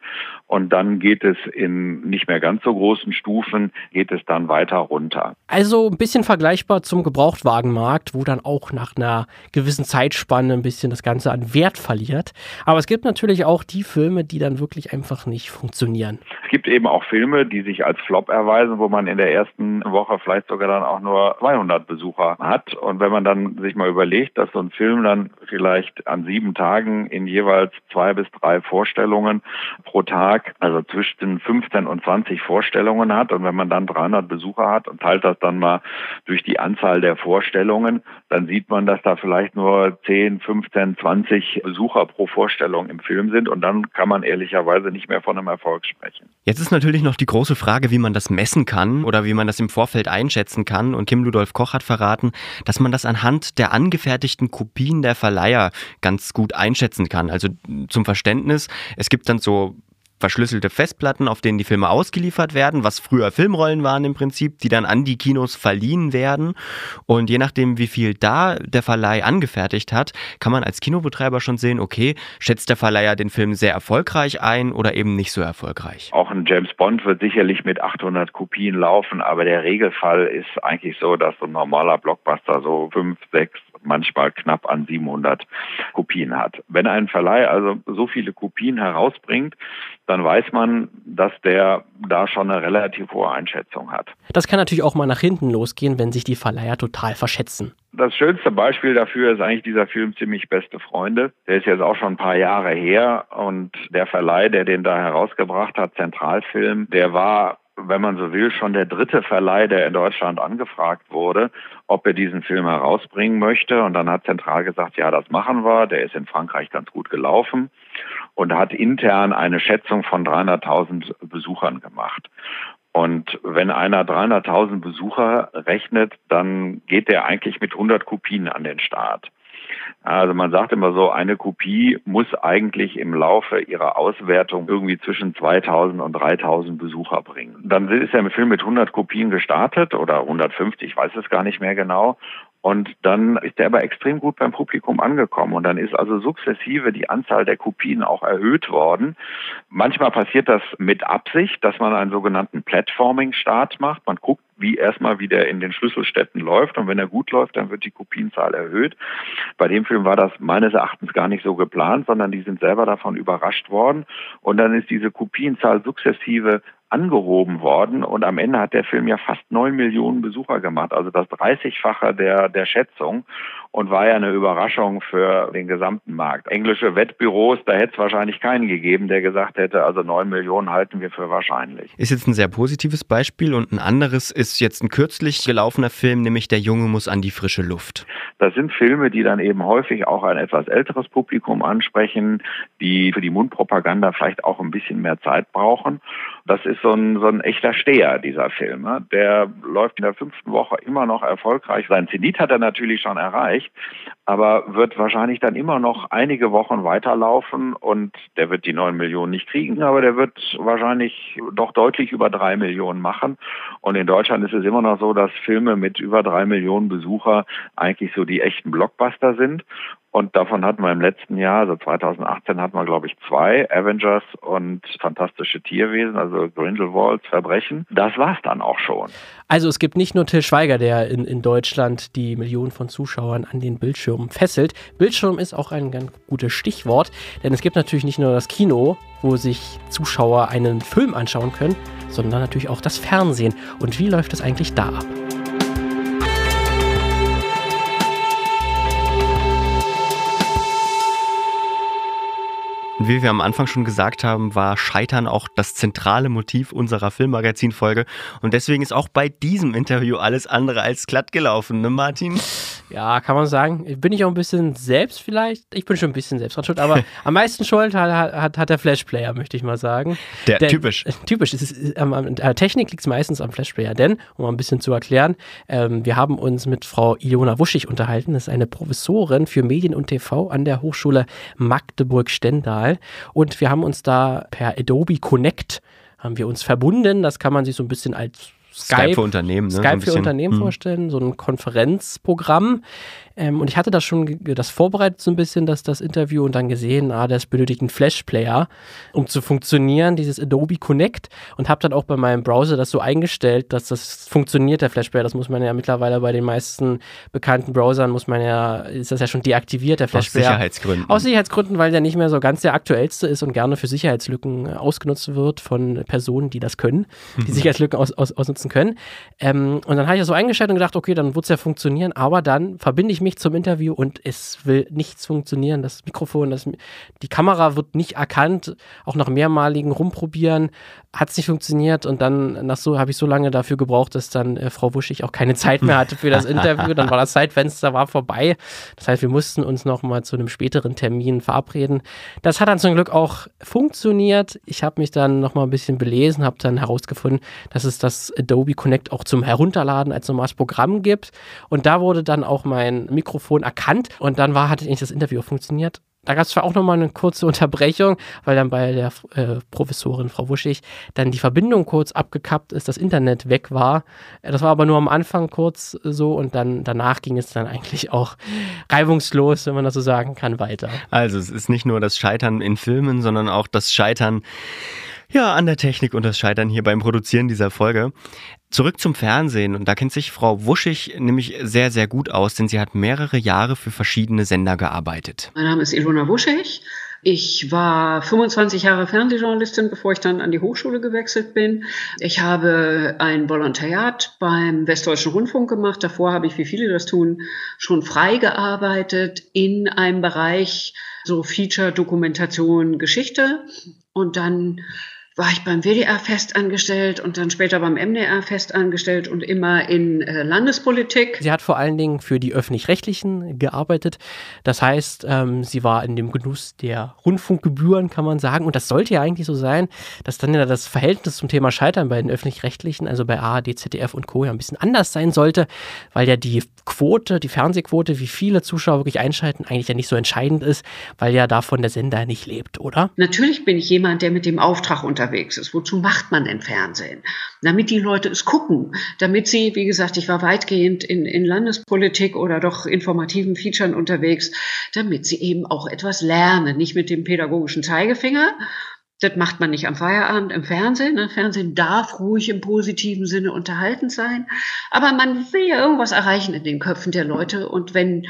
und dann geht es in nicht mehr ganz so großen Stufen, geht es dann weiter runter.
Also ein bisschen vergleichbar zum Gebrauchtwagenmarkt, wo dann auch nach einer gewissen Zeitspanne ein bisschen das Ganze an Wert verliert. Aber es gibt natürlich auch die Filme, die dann wirklich einfach nicht funktionieren.
Es gibt eben auch Filme, die sich als Flop erweisen, wo man in der ersten Woche vielleicht sogar dann auch nur 200 Besucher hat. Und wenn man dann sich mal überlegt, dass so ein Film dann vielleicht an sieben Tagen in jeweils zwei bis drei Vorstellungen pro Tag, also zwischen 15 und 20 Vorstellungen hat. Und wenn man dann 300 Besucher hat und teilt das dann mal durch die Anzahl der Vorstellungen, dann sieht man, dass da vielleicht nur 10, 15, 20 Besucher pro Vorstellung im Film sind. Und dann kann man ehrlicherweise nicht mehr von einem Erfolg sprechen.
Jetzt ist natürlich noch die große Frage, wie man das messen kann oder wie man das im Vorfeld einschätzen kann. Und Kim Ludolf Koch hat verraten, dass man das anhand der angefertigten Kopien der Verleiher ganz gut einschätzen kann. Also zum Verständnis, es gibt dann so verschlüsselte Festplatten, auf denen die Filme ausgeliefert werden, was früher Filmrollen waren im Prinzip, die dann an die Kinos verliehen werden. Und je nachdem, wie viel da der Verleih angefertigt hat, kann man als Kinobetreiber schon sehen, okay, schätzt der Verleiher den Film sehr erfolgreich ein oder eben nicht so erfolgreich.
Auch ein James Bond wird sicherlich mit 800 Kopien laufen, aber der Regelfall ist eigentlich so, dass so ein normaler Blockbuster so 5, 6, manchmal knapp an 700 Kopien hat. Wenn ein Verleih also so viele Kopien herausbringt, dann weiß man, dass der da schon eine relativ hohe Einschätzung hat.
Das kann natürlich auch mal nach hinten losgehen, wenn sich die Verleiher total verschätzen.
Das schönste Beispiel dafür ist eigentlich dieser Film Ziemlich beste Freunde. Der ist jetzt auch schon ein paar Jahre her und der Verleih, der den da herausgebracht hat, Zentralfilm, der war wenn man so will, schon der dritte Verleih, der in Deutschland angefragt wurde, ob er diesen Film herausbringen möchte. Und dann hat Zentral gesagt, ja, das machen wir. Der ist in Frankreich ganz gut gelaufen und hat intern eine Schätzung von 300.000 Besuchern gemacht. Und wenn einer 300.000 Besucher rechnet, dann geht der eigentlich mit 100 Kopien an den Start. Also man sagt immer so, eine Kopie muss eigentlich im Laufe ihrer Auswertung irgendwie zwischen 2000 und 3000 Besucher bringen. Dann ist der Film mit 100 Kopien gestartet oder 150, ich weiß es gar nicht mehr genau. Und dann ist er aber extrem gut beim Publikum angekommen. Und dann ist also sukzessive die Anzahl der Kopien auch erhöht worden. Manchmal passiert das mit Absicht, dass man einen sogenannten Platforming-Start macht. Man guckt, wie erstmal wieder in den Schlüsselstädten läuft. Und wenn er gut läuft, dann wird die Kopienzahl erhöht. Bei dem Film war das meines Erachtens gar nicht so geplant, sondern die sind selber davon überrascht worden. Und dann ist diese Kopienzahl sukzessive angehoben worden und am Ende hat der Film ja fast neun Millionen Besucher gemacht, also das 30-fache der, der Schätzung und war ja eine Überraschung für den gesamten Markt. Englische Wettbüros, da hätte es wahrscheinlich keinen gegeben, der gesagt hätte, also neun Millionen halten wir für wahrscheinlich.
Ist jetzt ein sehr positives Beispiel und ein anderes ist jetzt ein kürzlich gelaufener Film, nämlich Der Junge muss an die frische Luft.
Das sind Filme, die dann eben häufig auch ein etwas älteres Publikum ansprechen, die für die Mundpropaganda vielleicht auch ein bisschen mehr Zeit brauchen. Das ist so ein, so ein echter Steher, dieser Film. Ne? Der läuft in der fünften Woche immer noch erfolgreich. Sein Zenit hat er natürlich schon erreicht, aber wird wahrscheinlich dann immer noch einige Wochen weiterlaufen und der wird die neun Millionen nicht kriegen, aber der wird wahrscheinlich doch deutlich über drei Millionen machen. Und in Deutschland ist es immer noch so, dass Filme mit über drei Millionen Besucher eigentlich so die echten Blockbuster sind. Und davon hatten wir im letzten Jahr, also 2018, hatten wir, glaube ich, zwei, Avengers und Fantastische Tierwesen, also Grindelwalds Verbrechen. Das war's dann auch schon.
Also es gibt nicht nur Till Schweiger, der in, in Deutschland die Millionen von Zuschauern an den Bildschirmen fesselt. Bildschirm ist auch ein ganz gutes Stichwort, denn es gibt natürlich nicht nur das Kino, wo sich Zuschauer einen Film anschauen können, sondern natürlich auch das Fernsehen. Und wie läuft es eigentlich da ab?
Wie wir am Anfang schon gesagt haben, war Scheitern auch das zentrale Motiv unserer Filmmagazin-Folge. Und deswegen ist auch bei diesem Interview alles andere als glatt gelaufen, ne Martin?
Ja, kann man sagen. Bin ich auch ein bisschen selbst vielleicht? Ich bin schon ein bisschen selbst dran schuld, aber *laughs* am meisten Schuld hat, hat, hat der Flashplayer, möchte ich mal sagen.
Der denn, typisch.
Typisch. Es ist, ähm, an der Technik liegt es meistens am Flashplayer, denn, um mal ein bisschen zu erklären, ähm, wir haben uns mit Frau Ilona Wuschig unterhalten. Das ist eine Professorin für Medien und TV an der Hochschule Magdeburg-Stendal. Und wir haben uns da per Adobe Connect haben wir uns verbunden. Das kann man sich so ein bisschen als Skype,
Skype für Unternehmen, ne?
Skype für Unternehmen hm. vorstellen, so ein Konferenzprogramm. Ähm, und ich hatte das schon das vorbereitet so ein bisschen, dass das Interview und dann gesehen, ah, das benötigt einen Flash-Player, um zu funktionieren, dieses Adobe Connect. Und habe dann auch bei meinem Browser das so eingestellt, dass das funktioniert, der Flash-Player. Das muss man ja mittlerweile bei den meisten bekannten Browsern, muss man ja, ist das ja schon deaktiviert, der Flash-Player.
Aus Sicherheitsgründen.
Aus Sicherheitsgründen, weil der nicht mehr so ganz der aktuellste ist und gerne für Sicherheitslücken ausgenutzt wird von Personen, die das können, die *laughs* Sicherheitslücken aus, aus, ausnutzen können. Ähm, und dann habe ich das so eingestellt und gedacht, okay, dann wird es ja funktionieren, aber dann verbinde ich mich mich zum Interview und es will nichts funktionieren. Das Mikrofon, das, die Kamera wird nicht erkannt. Auch nach mehrmaligen Rumprobieren hat es nicht funktioniert und dann nach so habe ich so lange dafür gebraucht, dass dann äh, Frau Wuschig auch keine Zeit mehr hatte für das *laughs* Interview. Dann war das Zeitfenster war vorbei. Das heißt, wir mussten uns noch mal zu einem späteren Termin verabreden. Das hat dann zum Glück auch funktioniert. Ich habe mich dann noch mal ein bisschen belesen, habe dann herausgefunden, dass es das Adobe Connect auch zum Herunterladen als normales Programm gibt. Und da wurde dann auch mein Mikrofon erkannt und dann war, hat eigentlich das Interview funktioniert. Da gab es zwar auch nochmal eine kurze *laughs* Unterbrechung, weil dann bei der äh, Professorin Frau Wuschig dann die Verbindung kurz abgekappt ist, das Internet weg war. Das war aber nur am Anfang kurz so und dann danach ging es dann eigentlich auch reibungslos, wenn man das so sagen kann, weiter.
Also es ist nicht nur das Scheitern in Filmen, sondern auch das Scheitern ja, an der Technik und das Scheitern hier beim Produzieren dieser Folge. Zurück zum Fernsehen und da kennt sich Frau Wuschig nämlich sehr, sehr gut aus, denn sie hat mehrere Jahre für verschiedene Sender gearbeitet.
Mein Name ist Ilona Wuschig. Ich war 25 Jahre Fernsehjournalistin, bevor ich dann an die Hochschule gewechselt bin. Ich habe ein Volontariat beim Westdeutschen Rundfunk gemacht. Davor habe ich, wie viele das tun, schon frei gearbeitet in einem Bereich so Feature, Dokumentation, Geschichte. Und dann war ich beim WDR festangestellt und dann später beim MDR festangestellt und immer in äh, Landespolitik.
Sie hat vor allen Dingen für die öffentlich-rechtlichen gearbeitet. Das heißt, ähm, sie war in dem Genuss der Rundfunkgebühren, kann man sagen. Und das sollte ja eigentlich so sein, dass dann ja das Verhältnis zum Thema Scheitern bei den öffentlich-rechtlichen, also bei ARD, ZDF und Co. ja ein bisschen anders sein sollte, weil ja die Quote, die Fernsehquote, wie viele Zuschauer wirklich einschalten, eigentlich ja nicht so entscheidend ist, weil ja davon der Sender nicht lebt, oder?
Natürlich bin ich jemand, der mit dem Auftrag unter unterwegs ist. Wozu macht man denn Fernsehen? Damit die Leute es gucken, damit sie, wie gesagt, ich war weitgehend in, in Landespolitik oder doch informativen Featuren unterwegs, damit sie eben auch etwas lernen, nicht mit dem pädagogischen Zeigefinger, das macht man nicht am Feierabend im Fernsehen. Ne? Fernsehen darf ruhig im positiven Sinne unterhaltend sein. Aber man will ja irgendwas erreichen in den Köpfen der Leute. Und wenn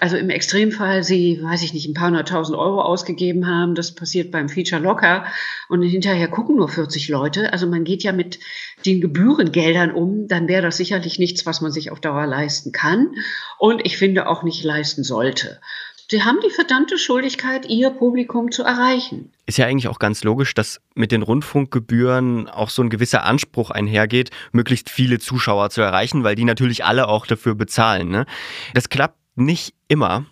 also im Extremfall sie, weiß ich nicht, ein paar hunderttausend Euro ausgegeben haben. Das passiert beim Feature locker. Und hinterher gucken nur 40 Leute. Also man geht ja mit den Gebührengeldern um. Dann wäre das sicherlich nichts, was man sich auf Dauer leisten kann. Und ich finde auch nicht leisten sollte. Sie haben die verdammte Schuldigkeit, ihr Publikum zu erreichen.
Ist ja eigentlich auch ganz logisch, dass mit den Rundfunkgebühren auch so ein gewisser Anspruch einhergeht, möglichst viele Zuschauer zu erreichen, weil die natürlich alle auch dafür bezahlen. Ne? Das klappt nicht immer.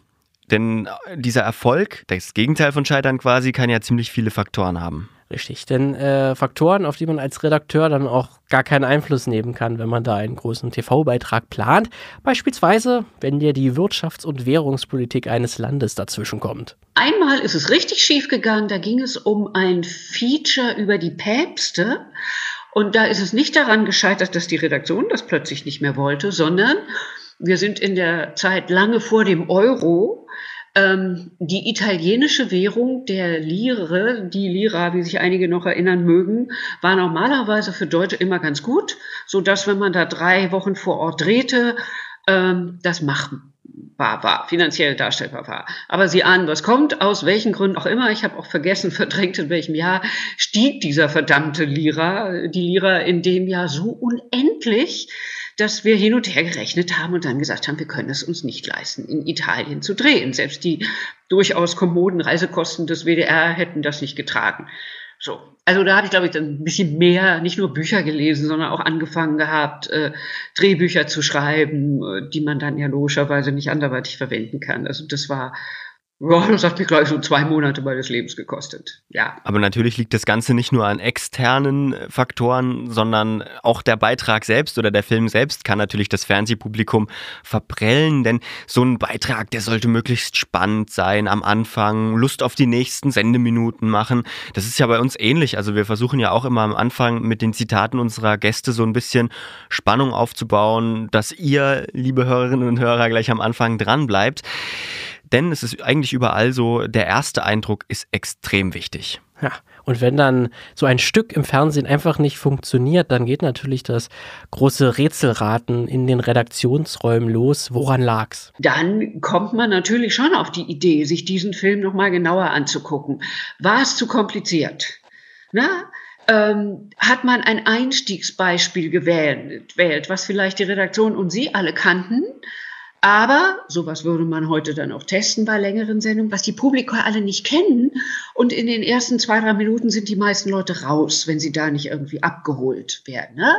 Denn dieser Erfolg, das Gegenteil von Scheitern quasi, kann ja ziemlich viele Faktoren haben.
Richtig, denn äh, Faktoren, auf die man als Redakteur dann auch gar keinen Einfluss nehmen kann, wenn man da einen großen TV-Beitrag plant. Beispielsweise, wenn dir die Wirtschafts- und Währungspolitik eines Landes dazwischen kommt.
Einmal ist es richtig schief gegangen, da ging es um ein Feature über die Päpste. Und da ist es nicht daran gescheitert, dass die Redaktion das plötzlich nicht mehr wollte, sondern wir sind in der Zeit lange vor dem Euro. Ähm, die italienische Währung der Lire, die Lira, wie sich einige noch erinnern mögen, war normalerweise für Deutsche immer ganz gut, so dass wenn man da drei Wochen vor Ort drehte, ähm, das machbar war, finanziell darstellbar war. Aber Sie ahnen, was kommt, aus welchen Gründen auch immer. Ich habe auch vergessen, *laughs* verdrängt, in welchem Jahr stieg dieser verdammte Lira, die Lira in dem Jahr so unendlich, dass wir hin und her gerechnet haben und dann gesagt haben, wir können es uns nicht leisten, in Italien zu drehen. Selbst die durchaus kommoden Reisekosten des WDR hätten das nicht getragen. So. Also da habe ich, glaube ich, ein bisschen mehr, nicht nur Bücher gelesen, sondern auch angefangen gehabt, äh, Drehbücher zu schreiben, äh, die man dann ja logischerweise nicht anderweitig verwenden kann. Also das war ja, das hat mich gleich so zwei Monate meines Lebens gekostet. Ja.
Aber natürlich liegt das Ganze nicht nur an externen äh, Faktoren, sondern auch der Beitrag selbst oder der Film selbst kann natürlich das Fernsehpublikum verprellen, denn so ein Beitrag, der sollte möglichst spannend sein am Anfang, Lust auf die nächsten Sendeminuten machen. Das ist ja bei uns ähnlich. Also wir versuchen ja auch immer am Anfang mit den Zitaten unserer Gäste so ein bisschen Spannung aufzubauen, dass ihr, liebe Hörerinnen und Hörer, gleich am Anfang dran bleibt. Denn es ist eigentlich überall so, der erste Eindruck ist extrem wichtig.
Ja, und wenn dann so ein Stück im Fernsehen einfach nicht funktioniert, dann geht natürlich das große Rätselraten in den Redaktionsräumen los. Woran lag's?
Dann kommt man natürlich schon auf die Idee, sich diesen Film nochmal genauer anzugucken. War es zu kompliziert? Na, ähm, hat man ein Einstiegsbeispiel gewählt, was vielleicht die Redaktion und Sie alle kannten, aber sowas würde man heute dann auch testen bei längeren Sendungen, was die Publikum alle nicht kennen. Und in den ersten zwei, drei Minuten sind die meisten Leute raus, wenn sie da nicht irgendwie abgeholt werden. Ne?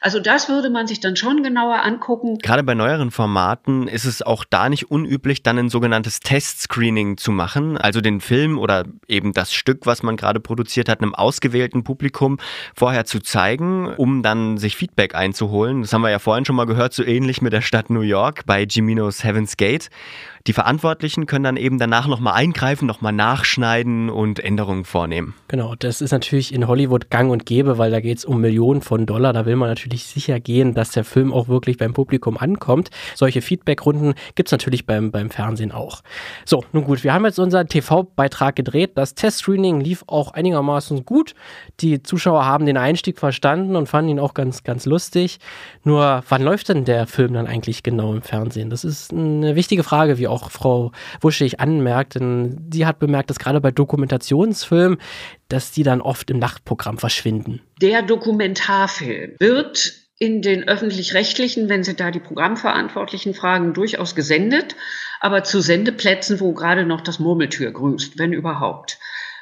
Also das würde man sich dann schon genauer angucken.
Gerade bei neueren Formaten ist es auch da nicht unüblich, dann ein sogenanntes Testscreening zu machen. Also den Film oder eben das Stück, was man gerade produziert hat, einem ausgewählten Publikum vorher zu zeigen, um dann sich Feedback einzuholen. Das haben wir ja vorhin schon mal gehört, so ähnlich mit der Stadt New York bei Jimmy Minos Heaven's Gate. Die Verantwortlichen können dann eben danach nochmal eingreifen, nochmal nachschneiden und Änderungen vornehmen.
Genau, das ist natürlich in Hollywood gang und gäbe, weil da geht es um Millionen von Dollar. Da will man natürlich sicher gehen, dass der Film auch wirklich beim Publikum ankommt. Solche Feedbackrunden gibt es natürlich beim, beim Fernsehen auch. So, nun gut, wir haben jetzt unseren TV-Beitrag gedreht. Das Testscreening lief auch einigermaßen gut. Die Zuschauer haben den Einstieg verstanden und fanden ihn auch ganz, ganz lustig. Nur, wann läuft denn der Film dann eigentlich genau im Fernsehen? Das ist eine wichtige Frage, wie auch Frau Wuschig anmerkt, denn sie hat bemerkt, dass gerade bei Dokumentationsfilmen, dass die dann oft im Nachtprogramm verschwinden.
Der Dokumentarfilm wird in den öffentlich-rechtlichen, wenn Sie da die Programmverantwortlichen fragen, durchaus gesendet, aber zu Sendeplätzen, wo gerade noch das Murmeltür grüßt, wenn überhaupt.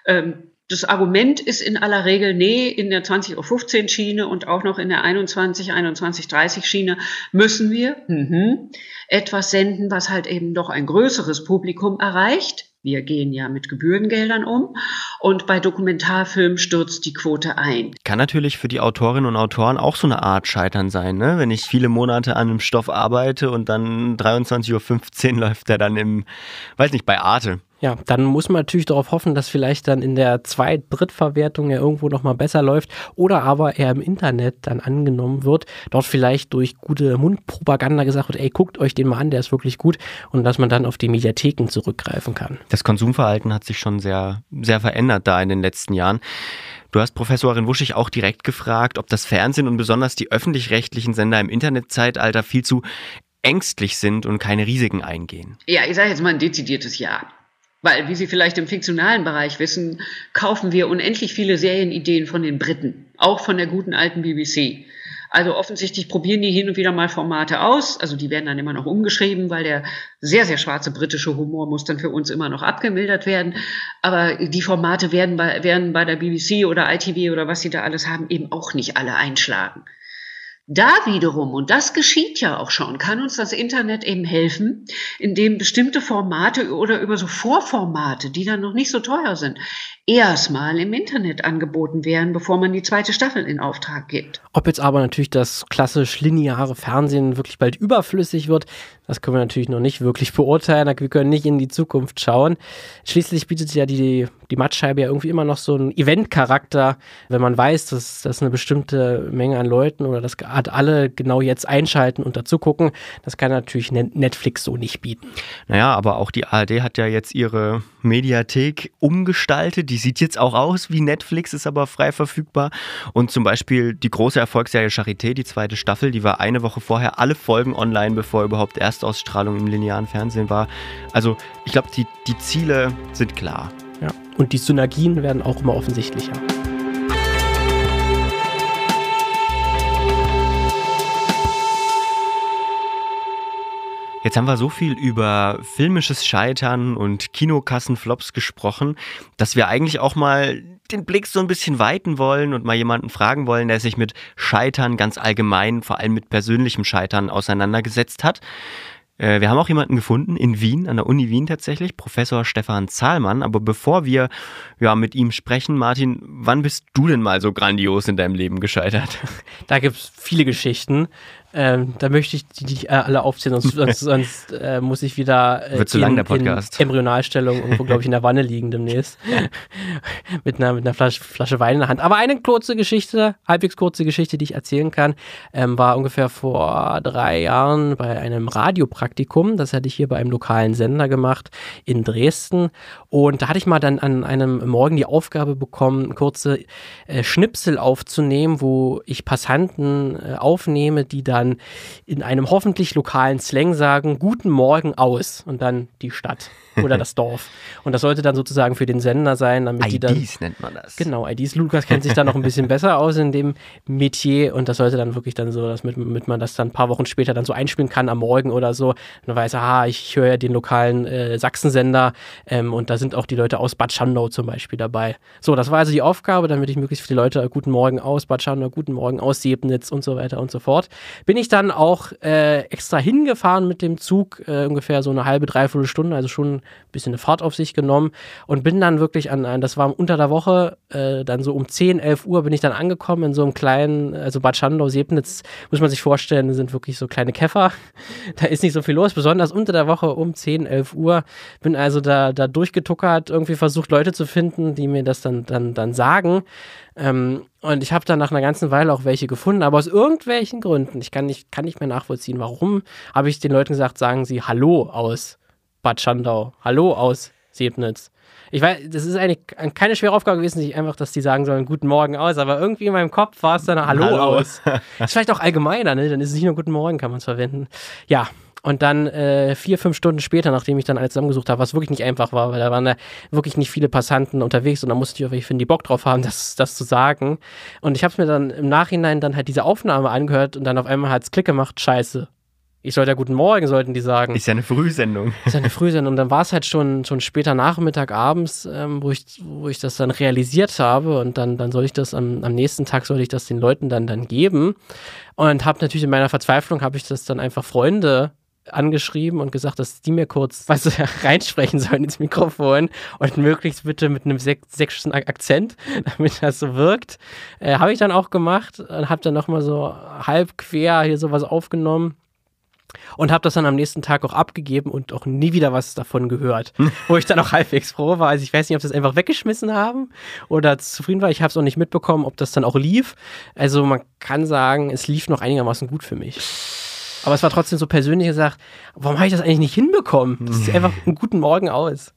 Ähm, das Argument ist in aller Regel, nee, in der 20.15 Uhr Schiene und auch noch in der 21, 21, 30 Schiene müssen wir mhm, etwas senden, was halt eben doch ein größeres Publikum erreicht. Wir gehen ja mit Gebührengeldern um und bei Dokumentarfilmen stürzt die Quote ein.
Kann natürlich für die Autorinnen und Autoren auch so eine Art Scheitern sein, ne? Wenn ich viele Monate an einem Stoff arbeite und dann 23.15 Uhr *laughs* läuft der dann im, weiß nicht, bei Arte.
Ja, dann muss man natürlich darauf hoffen, dass vielleicht dann in der Zweit-, Drittverwertung er irgendwo nochmal besser läuft oder aber er im Internet dann angenommen wird, dort vielleicht durch gute Mundpropaganda gesagt wird, ey, guckt euch den mal an, der ist wirklich gut und dass man dann auf die Mediatheken zurückgreifen kann.
Das Konsumverhalten hat sich schon sehr, sehr verändert da in den letzten Jahren. Du hast Professorin Wuschig auch direkt gefragt, ob das Fernsehen und besonders die öffentlich-rechtlichen Sender im Internetzeitalter viel zu ängstlich sind und keine Risiken eingehen.
Ja, ich sage jetzt mal ein dezidiertes Ja. Weil, wie Sie vielleicht im fiktionalen Bereich wissen, kaufen wir unendlich viele Serienideen von den Briten, auch von der guten alten BBC. Also offensichtlich probieren die hin und wieder mal Formate aus. Also die werden dann immer noch umgeschrieben, weil der sehr, sehr schwarze britische Humor muss dann für uns immer noch abgemildert werden. Aber die Formate werden bei, werden bei der BBC oder ITV oder was sie da alles haben, eben auch nicht alle einschlagen. Da wiederum, und das geschieht ja auch schon, kann uns das Internet eben helfen, indem bestimmte Formate oder über so Vorformate, die dann noch nicht so teuer sind, erstmal im Internet angeboten werden, bevor man die zweite Staffel in Auftrag gibt.
Ob jetzt aber natürlich das klassisch lineare Fernsehen wirklich bald überflüssig wird, das können wir natürlich noch nicht wirklich beurteilen. Wir können nicht in die Zukunft schauen. Schließlich bietet ja die, die Mattscheibe ja irgendwie immer noch so einen Event-Charakter, wenn man weiß, dass, dass eine bestimmte Menge an Leuten oder das hat alle genau jetzt einschalten und dazu gucken. Das kann natürlich Netflix so nicht bieten.
Naja, aber auch die ARD hat ja jetzt ihre Mediathek umgestaltet. Die sieht jetzt auch aus wie Netflix, ist aber frei verfügbar. Und zum Beispiel die große Erfolgsserie Charité, die zweite Staffel, die war eine Woche vorher alle Folgen online, bevor überhaupt erst Erstausstrahlung im linearen Fernsehen war. Also ich glaube, die, die Ziele sind klar.
Ja. Und die Synergien werden auch immer offensichtlicher.
Jetzt haben wir so viel über filmisches Scheitern und Kinokassenflops gesprochen, dass wir eigentlich auch mal den Blick so ein bisschen weiten wollen und mal jemanden fragen wollen, der sich mit Scheitern ganz allgemein, vor allem mit persönlichem Scheitern auseinandergesetzt hat. Äh, wir haben auch jemanden gefunden in Wien, an der Uni Wien tatsächlich, Professor Stefan Zahlmann. Aber bevor wir ja, mit ihm sprechen, Martin, wann bist du denn mal so grandios in deinem Leben gescheitert?
Da gibt es viele Geschichten. Ähm, da möchte ich die nicht alle aufzählen, sonst, *laughs* sonst, sonst äh, muss ich wieder
äh, Wird zu lang, der Podcast.
in Embryonalstellung *laughs* irgendwo, glaube ich, in der Wanne liegen demnächst. *laughs* mit einer, mit einer Flasche, Flasche Wein in der Hand. Aber eine kurze Geschichte, halbwegs kurze Geschichte, die ich erzählen kann, ähm, war ungefähr vor drei Jahren bei einem Radiopraktikum. Das hatte ich hier bei einem lokalen Sender gemacht in Dresden. Und da hatte ich mal dann an einem Morgen die Aufgabe bekommen, kurze äh, Schnipsel aufzunehmen, wo ich Passanten äh, aufnehme, die da dann in einem hoffentlich lokalen Slang sagen, guten Morgen aus und dann die Stadt *laughs* oder das Dorf. Und das sollte dann sozusagen für den Sender sein, damit
IDs
die dann.
IDs nennt man das.
Genau, IDs. Lukas kennt sich da noch ein bisschen *laughs* besser aus in dem Metier und das sollte dann wirklich dann so, dass mit, mit man das dann ein paar Wochen später dann so einspielen kann am Morgen oder so. Und dann weiß, aha, ich höre ja den lokalen äh, Sachsensender ähm, und da sind auch die Leute aus Bad Schandau zum Beispiel dabei. So, das war also die Aufgabe, damit ich möglichst viele Leute guten Morgen aus Bad Schandau, guten Morgen aus Sebnitz und so weiter und so fort. Bin ich dann auch äh, extra hingefahren mit dem Zug, äh, ungefähr so eine halbe, dreiviertel Stunde, also schon bisschen eine Fahrt auf sich genommen und bin dann wirklich an, an das war unter der Woche, äh, dann so um 10, 11 Uhr bin ich dann angekommen in so einem kleinen, also Bad Schandau, Sebnitz, muss man sich vorstellen, sind wirklich so kleine Käfer. *laughs* Da ist nicht so viel los, besonders unter der Woche um 10, 11 Uhr. Bin also da, da durchgetuckert, irgendwie versucht, Leute zu finden, die mir das dann, dann, dann sagen. Ähm, und ich habe dann nach einer ganzen Weile auch welche gefunden, aber aus irgendwelchen Gründen, ich kann nicht, kann nicht mehr nachvollziehen, warum, habe ich den Leuten gesagt, sagen sie Hallo aus Bad Schandau. Hallo aus Sebnitz. Ich weiß, das ist eigentlich keine schwere Aufgabe gewesen, sich einfach, dass die sagen sollen, guten Morgen aus, aber irgendwie in meinem Kopf war es dann Hallo, Hallo. aus. *laughs* ist vielleicht auch allgemeiner, ne? Dann ist es nicht nur guten Morgen, kann man es verwenden. Ja, und dann äh, vier, fünf Stunden später, nachdem ich dann alles zusammengesucht habe, was wirklich nicht einfach war, weil da waren da wirklich nicht viele Passanten unterwegs und da musste ich auch finden, die Bock drauf haben, *laughs* das, das zu sagen. Und ich habe mir dann im Nachhinein dann halt diese Aufnahme angehört und dann auf einmal hat es Klick gemacht, scheiße. Ich sollte ja Guten Morgen, sollten die sagen.
Ist ja eine Frühsendung. *laughs*
Ist ja eine Frühsendung. Und dann war es halt schon, schon später Nachmittag, abends, ähm, wo, ich, wo ich das dann realisiert habe. Und dann, dann soll ich das am, am nächsten Tag, soll ich das den Leuten dann, dann geben. Und habe natürlich in meiner Verzweiflung, habe ich das dann einfach Freunde angeschrieben und gesagt, dass die mir kurz *laughs* was reinsprechen sollen ins Mikrofon und möglichst bitte mit einem sächsischen Akzent, *laughs* damit das so wirkt. Äh, habe ich dann auch gemacht und habe dann nochmal so halb quer hier sowas aufgenommen und habe das dann am nächsten Tag auch abgegeben und auch nie wieder was davon gehört, *laughs* wo ich dann auch halbwegs froh war. Also ich weiß nicht, ob sie es einfach weggeschmissen haben oder zufrieden war. Ich habe es auch nicht mitbekommen, ob das dann auch lief. Also man kann sagen, es lief noch einigermaßen gut für mich. Aber es war trotzdem so persönlich gesagt, warum habe ich das eigentlich nicht hinbekommen? Das sieht einfach einen guten Morgen aus.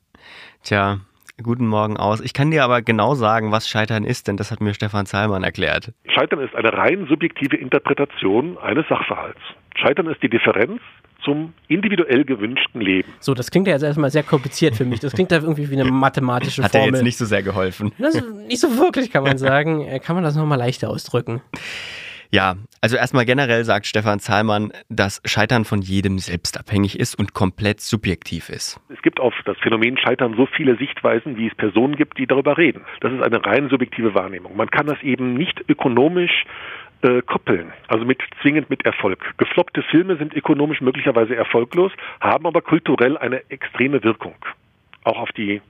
Tja, guten Morgen aus. Ich kann dir aber genau sagen, was Scheitern ist, denn das hat mir Stefan Zahlmann erklärt.
Scheitern ist eine rein subjektive Interpretation eines Sachverhalts. Scheitern ist die Differenz zum individuell gewünschten Leben.
So, das klingt ja jetzt erstmal sehr kompliziert für mich. Das klingt ja irgendwie wie eine mathematische
Hat
Formel.
Hat dir jetzt nicht so sehr geholfen.
Das ist nicht so wirklich, kann man *laughs* sagen. Äh, kann man das nochmal leichter ausdrücken?
Ja, also erstmal generell sagt Stefan Zahlmann, dass Scheitern von jedem selbst abhängig ist und komplett subjektiv ist.
Es gibt auf das Phänomen Scheitern so viele Sichtweisen, wie es Personen gibt, die darüber reden. Das ist eine rein subjektive Wahrnehmung. Man kann das eben nicht ökonomisch äh, koppeln, also mit zwingend mit Erfolg. Gefloppte Filme sind ökonomisch möglicherweise erfolglos, haben aber kulturell eine extreme Wirkung, auch auf die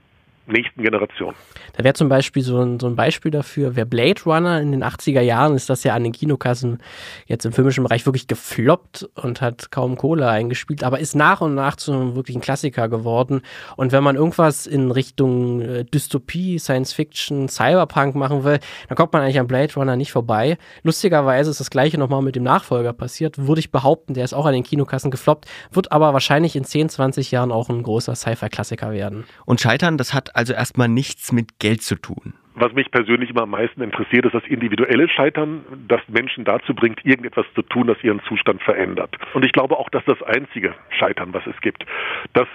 nächsten Generationen.
Da wäre zum Beispiel so ein, so ein Beispiel dafür, wer Blade Runner in den 80er Jahren ist das ja an den Kinokassen jetzt im filmischen Bereich wirklich gefloppt und hat kaum Kohle eingespielt, aber ist nach und nach zu einem wirklichen Klassiker geworden. Und wenn man irgendwas in Richtung äh, Dystopie, Science Fiction, Cyberpunk machen will, dann kommt man eigentlich an Blade Runner nicht vorbei. Lustigerweise ist das gleiche nochmal mit dem Nachfolger passiert, würde ich behaupten, der ist auch an den Kinokassen gefloppt, wird aber wahrscheinlich in 10, 20 Jahren auch ein großer Sci-Fi-Klassiker werden.
Und Scheitern, das hat also erstmal nichts mit Geld zu tun.
Was mich persönlich immer am meisten interessiert, ist das individuelle Scheitern, das Menschen dazu bringt, irgendetwas zu tun, das ihren Zustand verändert. Und ich glaube auch, dass das einzige Scheitern, was es gibt. Das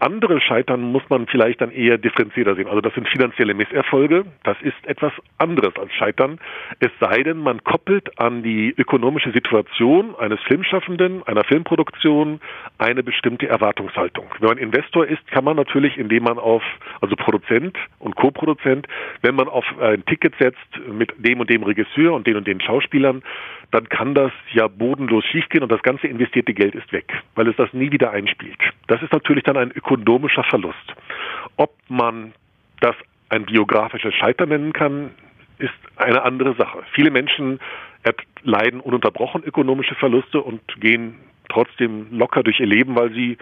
andere Scheitern muss man vielleicht dann eher differenzierter sehen. Also das sind finanzielle Misserfolge. Das ist etwas anderes als Scheitern. Es sei denn, man koppelt an die ökonomische Situation eines Filmschaffenden, einer Filmproduktion, eine bestimmte Erwartungshaltung. Wenn man Investor ist, kann man natürlich, indem man auf, also Produzent und Co-Produzent, wenn man auf ein Ticket setzt mit dem und dem Regisseur und den und den Schauspielern, dann kann das ja bodenlos schiefgehen und das ganze investierte Geld ist weg, weil es das nie wieder einspielt. Das ist natürlich dann ein ökonomischer Verlust. Ob man das ein biografisches Scheitern nennen kann, ist eine andere Sache. Viele Menschen leiden ununterbrochen ökonomische Verluste und gehen trotzdem locker durch ihr Leben, weil sie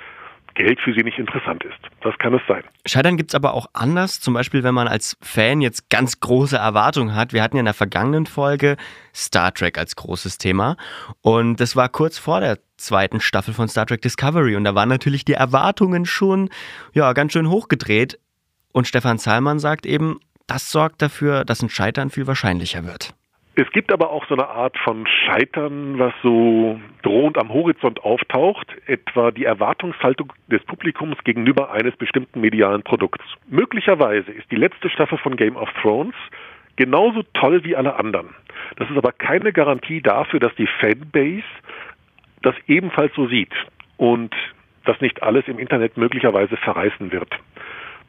Geld für sie nicht interessant ist. Das kann es sein.
Scheitern gibt es aber auch anders. Zum Beispiel, wenn man als Fan jetzt ganz große Erwartungen hat. Wir hatten ja in der vergangenen Folge Star Trek als großes Thema. Und das war kurz vor der zweiten Staffel von Star Trek Discovery. Und da waren natürlich die Erwartungen schon ja, ganz schön hochgedreht. Und Stefan Zahlmann sagt eben, das sorgt dafür, dass ein Scheitern viel wahrscheinlicher wird.
Es gibt aber auch so eine Art von Scheitern, was so drohend am Horizont auftaucht, etwa die Erwartungshaltung des Publikums gegenüber eines bestimmten medialen Produkts. Möglicherweise ist die letzte Staffel von Game of Thrones genauso toll wie alle anderen. Das ist aber keine Garantie dafür, dass die Fanbase das ebenfalls so sieht und dass nicht alles im Internet möglicherweise verreißen wird.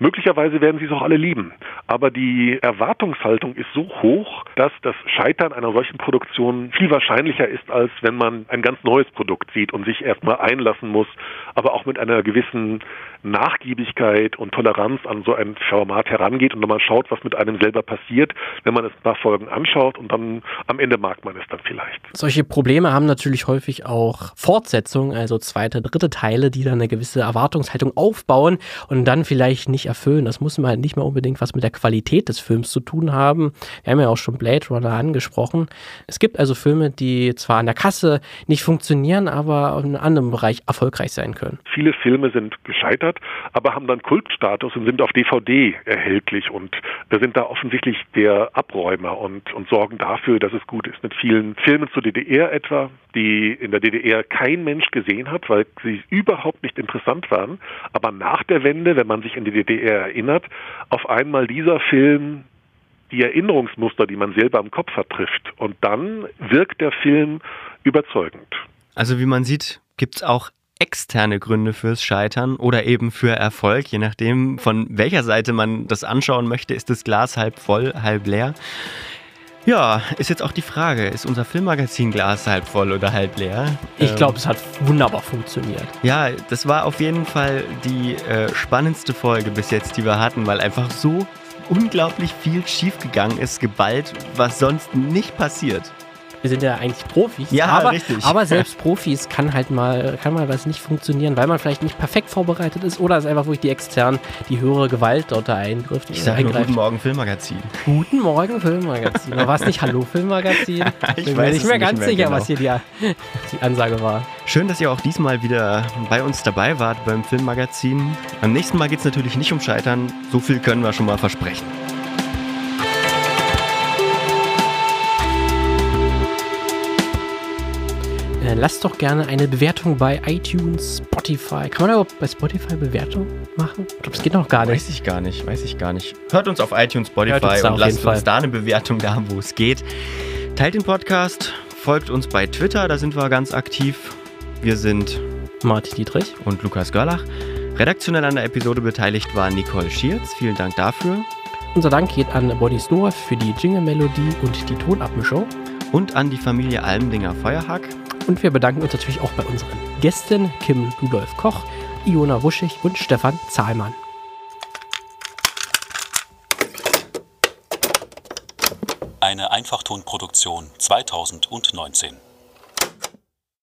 Möglicherweise werden sie es auch alle lieben. Aber die Erwartungshaltung ist so hoch, dass das Scheitern einer solchen Produktion viel wahrscheinlicher ist, als wenn man ein ganz neues Produkt sieht und sich erstmal einlassen muss, aber auch mit einer gewissen Nachgiebigkeit und Toleranz an so ein Format herangeht und mal schaut, was mit einem selber passiert, wenn man es ein paar Folgen anschaut und dann am Ende mag man es dann vielleicht.
Solche Probleme haben natürlich häufig auch Fortsetzungen, also zweite, dritte Teile, die dann eine gewisse Erwartungshaltung aufbauen und dann vielleicht nicht erfüllen. Das muss man halt nicht mal unbedingt was mit der Qualität des Films zu tun haben. Wir haben ja auch schon Blade Runner angesprochen. Es gibt also Filme, die zwar an der Kasse nicht funktionieren, aber in einem anderen Bereich erfolgreich sein können.
Viele Filme sind gescheitert, aber haben dann Kultstatus und sind auf DVD erhältlich und sind da offensichtlich der Abräumer und, und sorgen dafür, dass es gut ist. Mit vielen Filmen zur DDR etwa, die in der DDR kein Mensch gesehen hat, weil sie überhaupt nicht interessant waren. Aber nach der Wende, wenn man sich in die DDR erinnert, auf einmal dieser Film die Erinnerungsmuster, die man selber im Kopf hat, trifft. Und dann wirkt der Film überzeugend.
Also wie man sieht, Gibt es auch externe Gründe fürs Scheitern oder eben für Erfolg, je nachdem, von welcher Seite man das anschauen möchte, ist das Glas halb voll, halb leer. Ja, ist jetzt auch die Frage, ist unser Filmmagazin Glas halb voll oder halb leer?
Ich glaube, ähm, es hat wunderbar funktioniert.
Ja, das war auf jeden Fall die äh, spannendste Folge bis jetzt, die wir hatten, weil einfach so unglaublich viel schiefgegangen ist, geballt, was sonst nicht passiert
wir sind ja eigentlich Profis.
Ja,
aber,
richtig.
Aber selbst *laughs* Profis kann halt mal, kann mal was nicht funktionieren, weil man vielleicht nicht perfekt vorbereitet ist oder es einfach wirklich die extern die höhere Gewalt dort da eingrifft.
Ich sage Guten Morgen Filmmagazin.
Guten Morgen Filmmagazin. war es nicht Hallo Filmmagazin? *laughs*
ich Bin weiß mir nicht mehr ganz
mehr sicher,
genau.
was hier die, die Ansage war.
Schön, dass ihr auch diesmal wieder bei uns dabei wart beim Filmmagazin. Beim nächsten Mal geht es natürlich nicht um Scheitern. So viel können wir schon mal versprechen.
Äh, lasst doch gerne eine Bewertung bei iTunes, Spotify. Kann man überhaupt bei Spotify Bewertung machen? Ich glaube, das geht noch gar nicht.
Weiß ich gar nicht, weiß ich gar nicht. Hört uns auf iTunes, Spotify und lasst uns da eine Bewertung da, wo es geht. Teilt den Podcast, folgt uns bei Twitter, da sind wir ganz aktiv. Wir sind
Martin Dietrich
und Lukas Görlach. Redaktionell an der Episode beteiligt war Nicole Schierz. Vielen Dank dafür.
Unser Dank geht an Bonnie Snorf für die Jingle-Melodie und die Tonabmischung.
Und an die Familie Almdinger Feuerhack.
Und wir bedanken uns natürlich auch bei unseren Gästen Kim Ludolf Koch, Iona Wuschig und Stefan Zahlmann.
Eine Einfachtonproduktion 2019.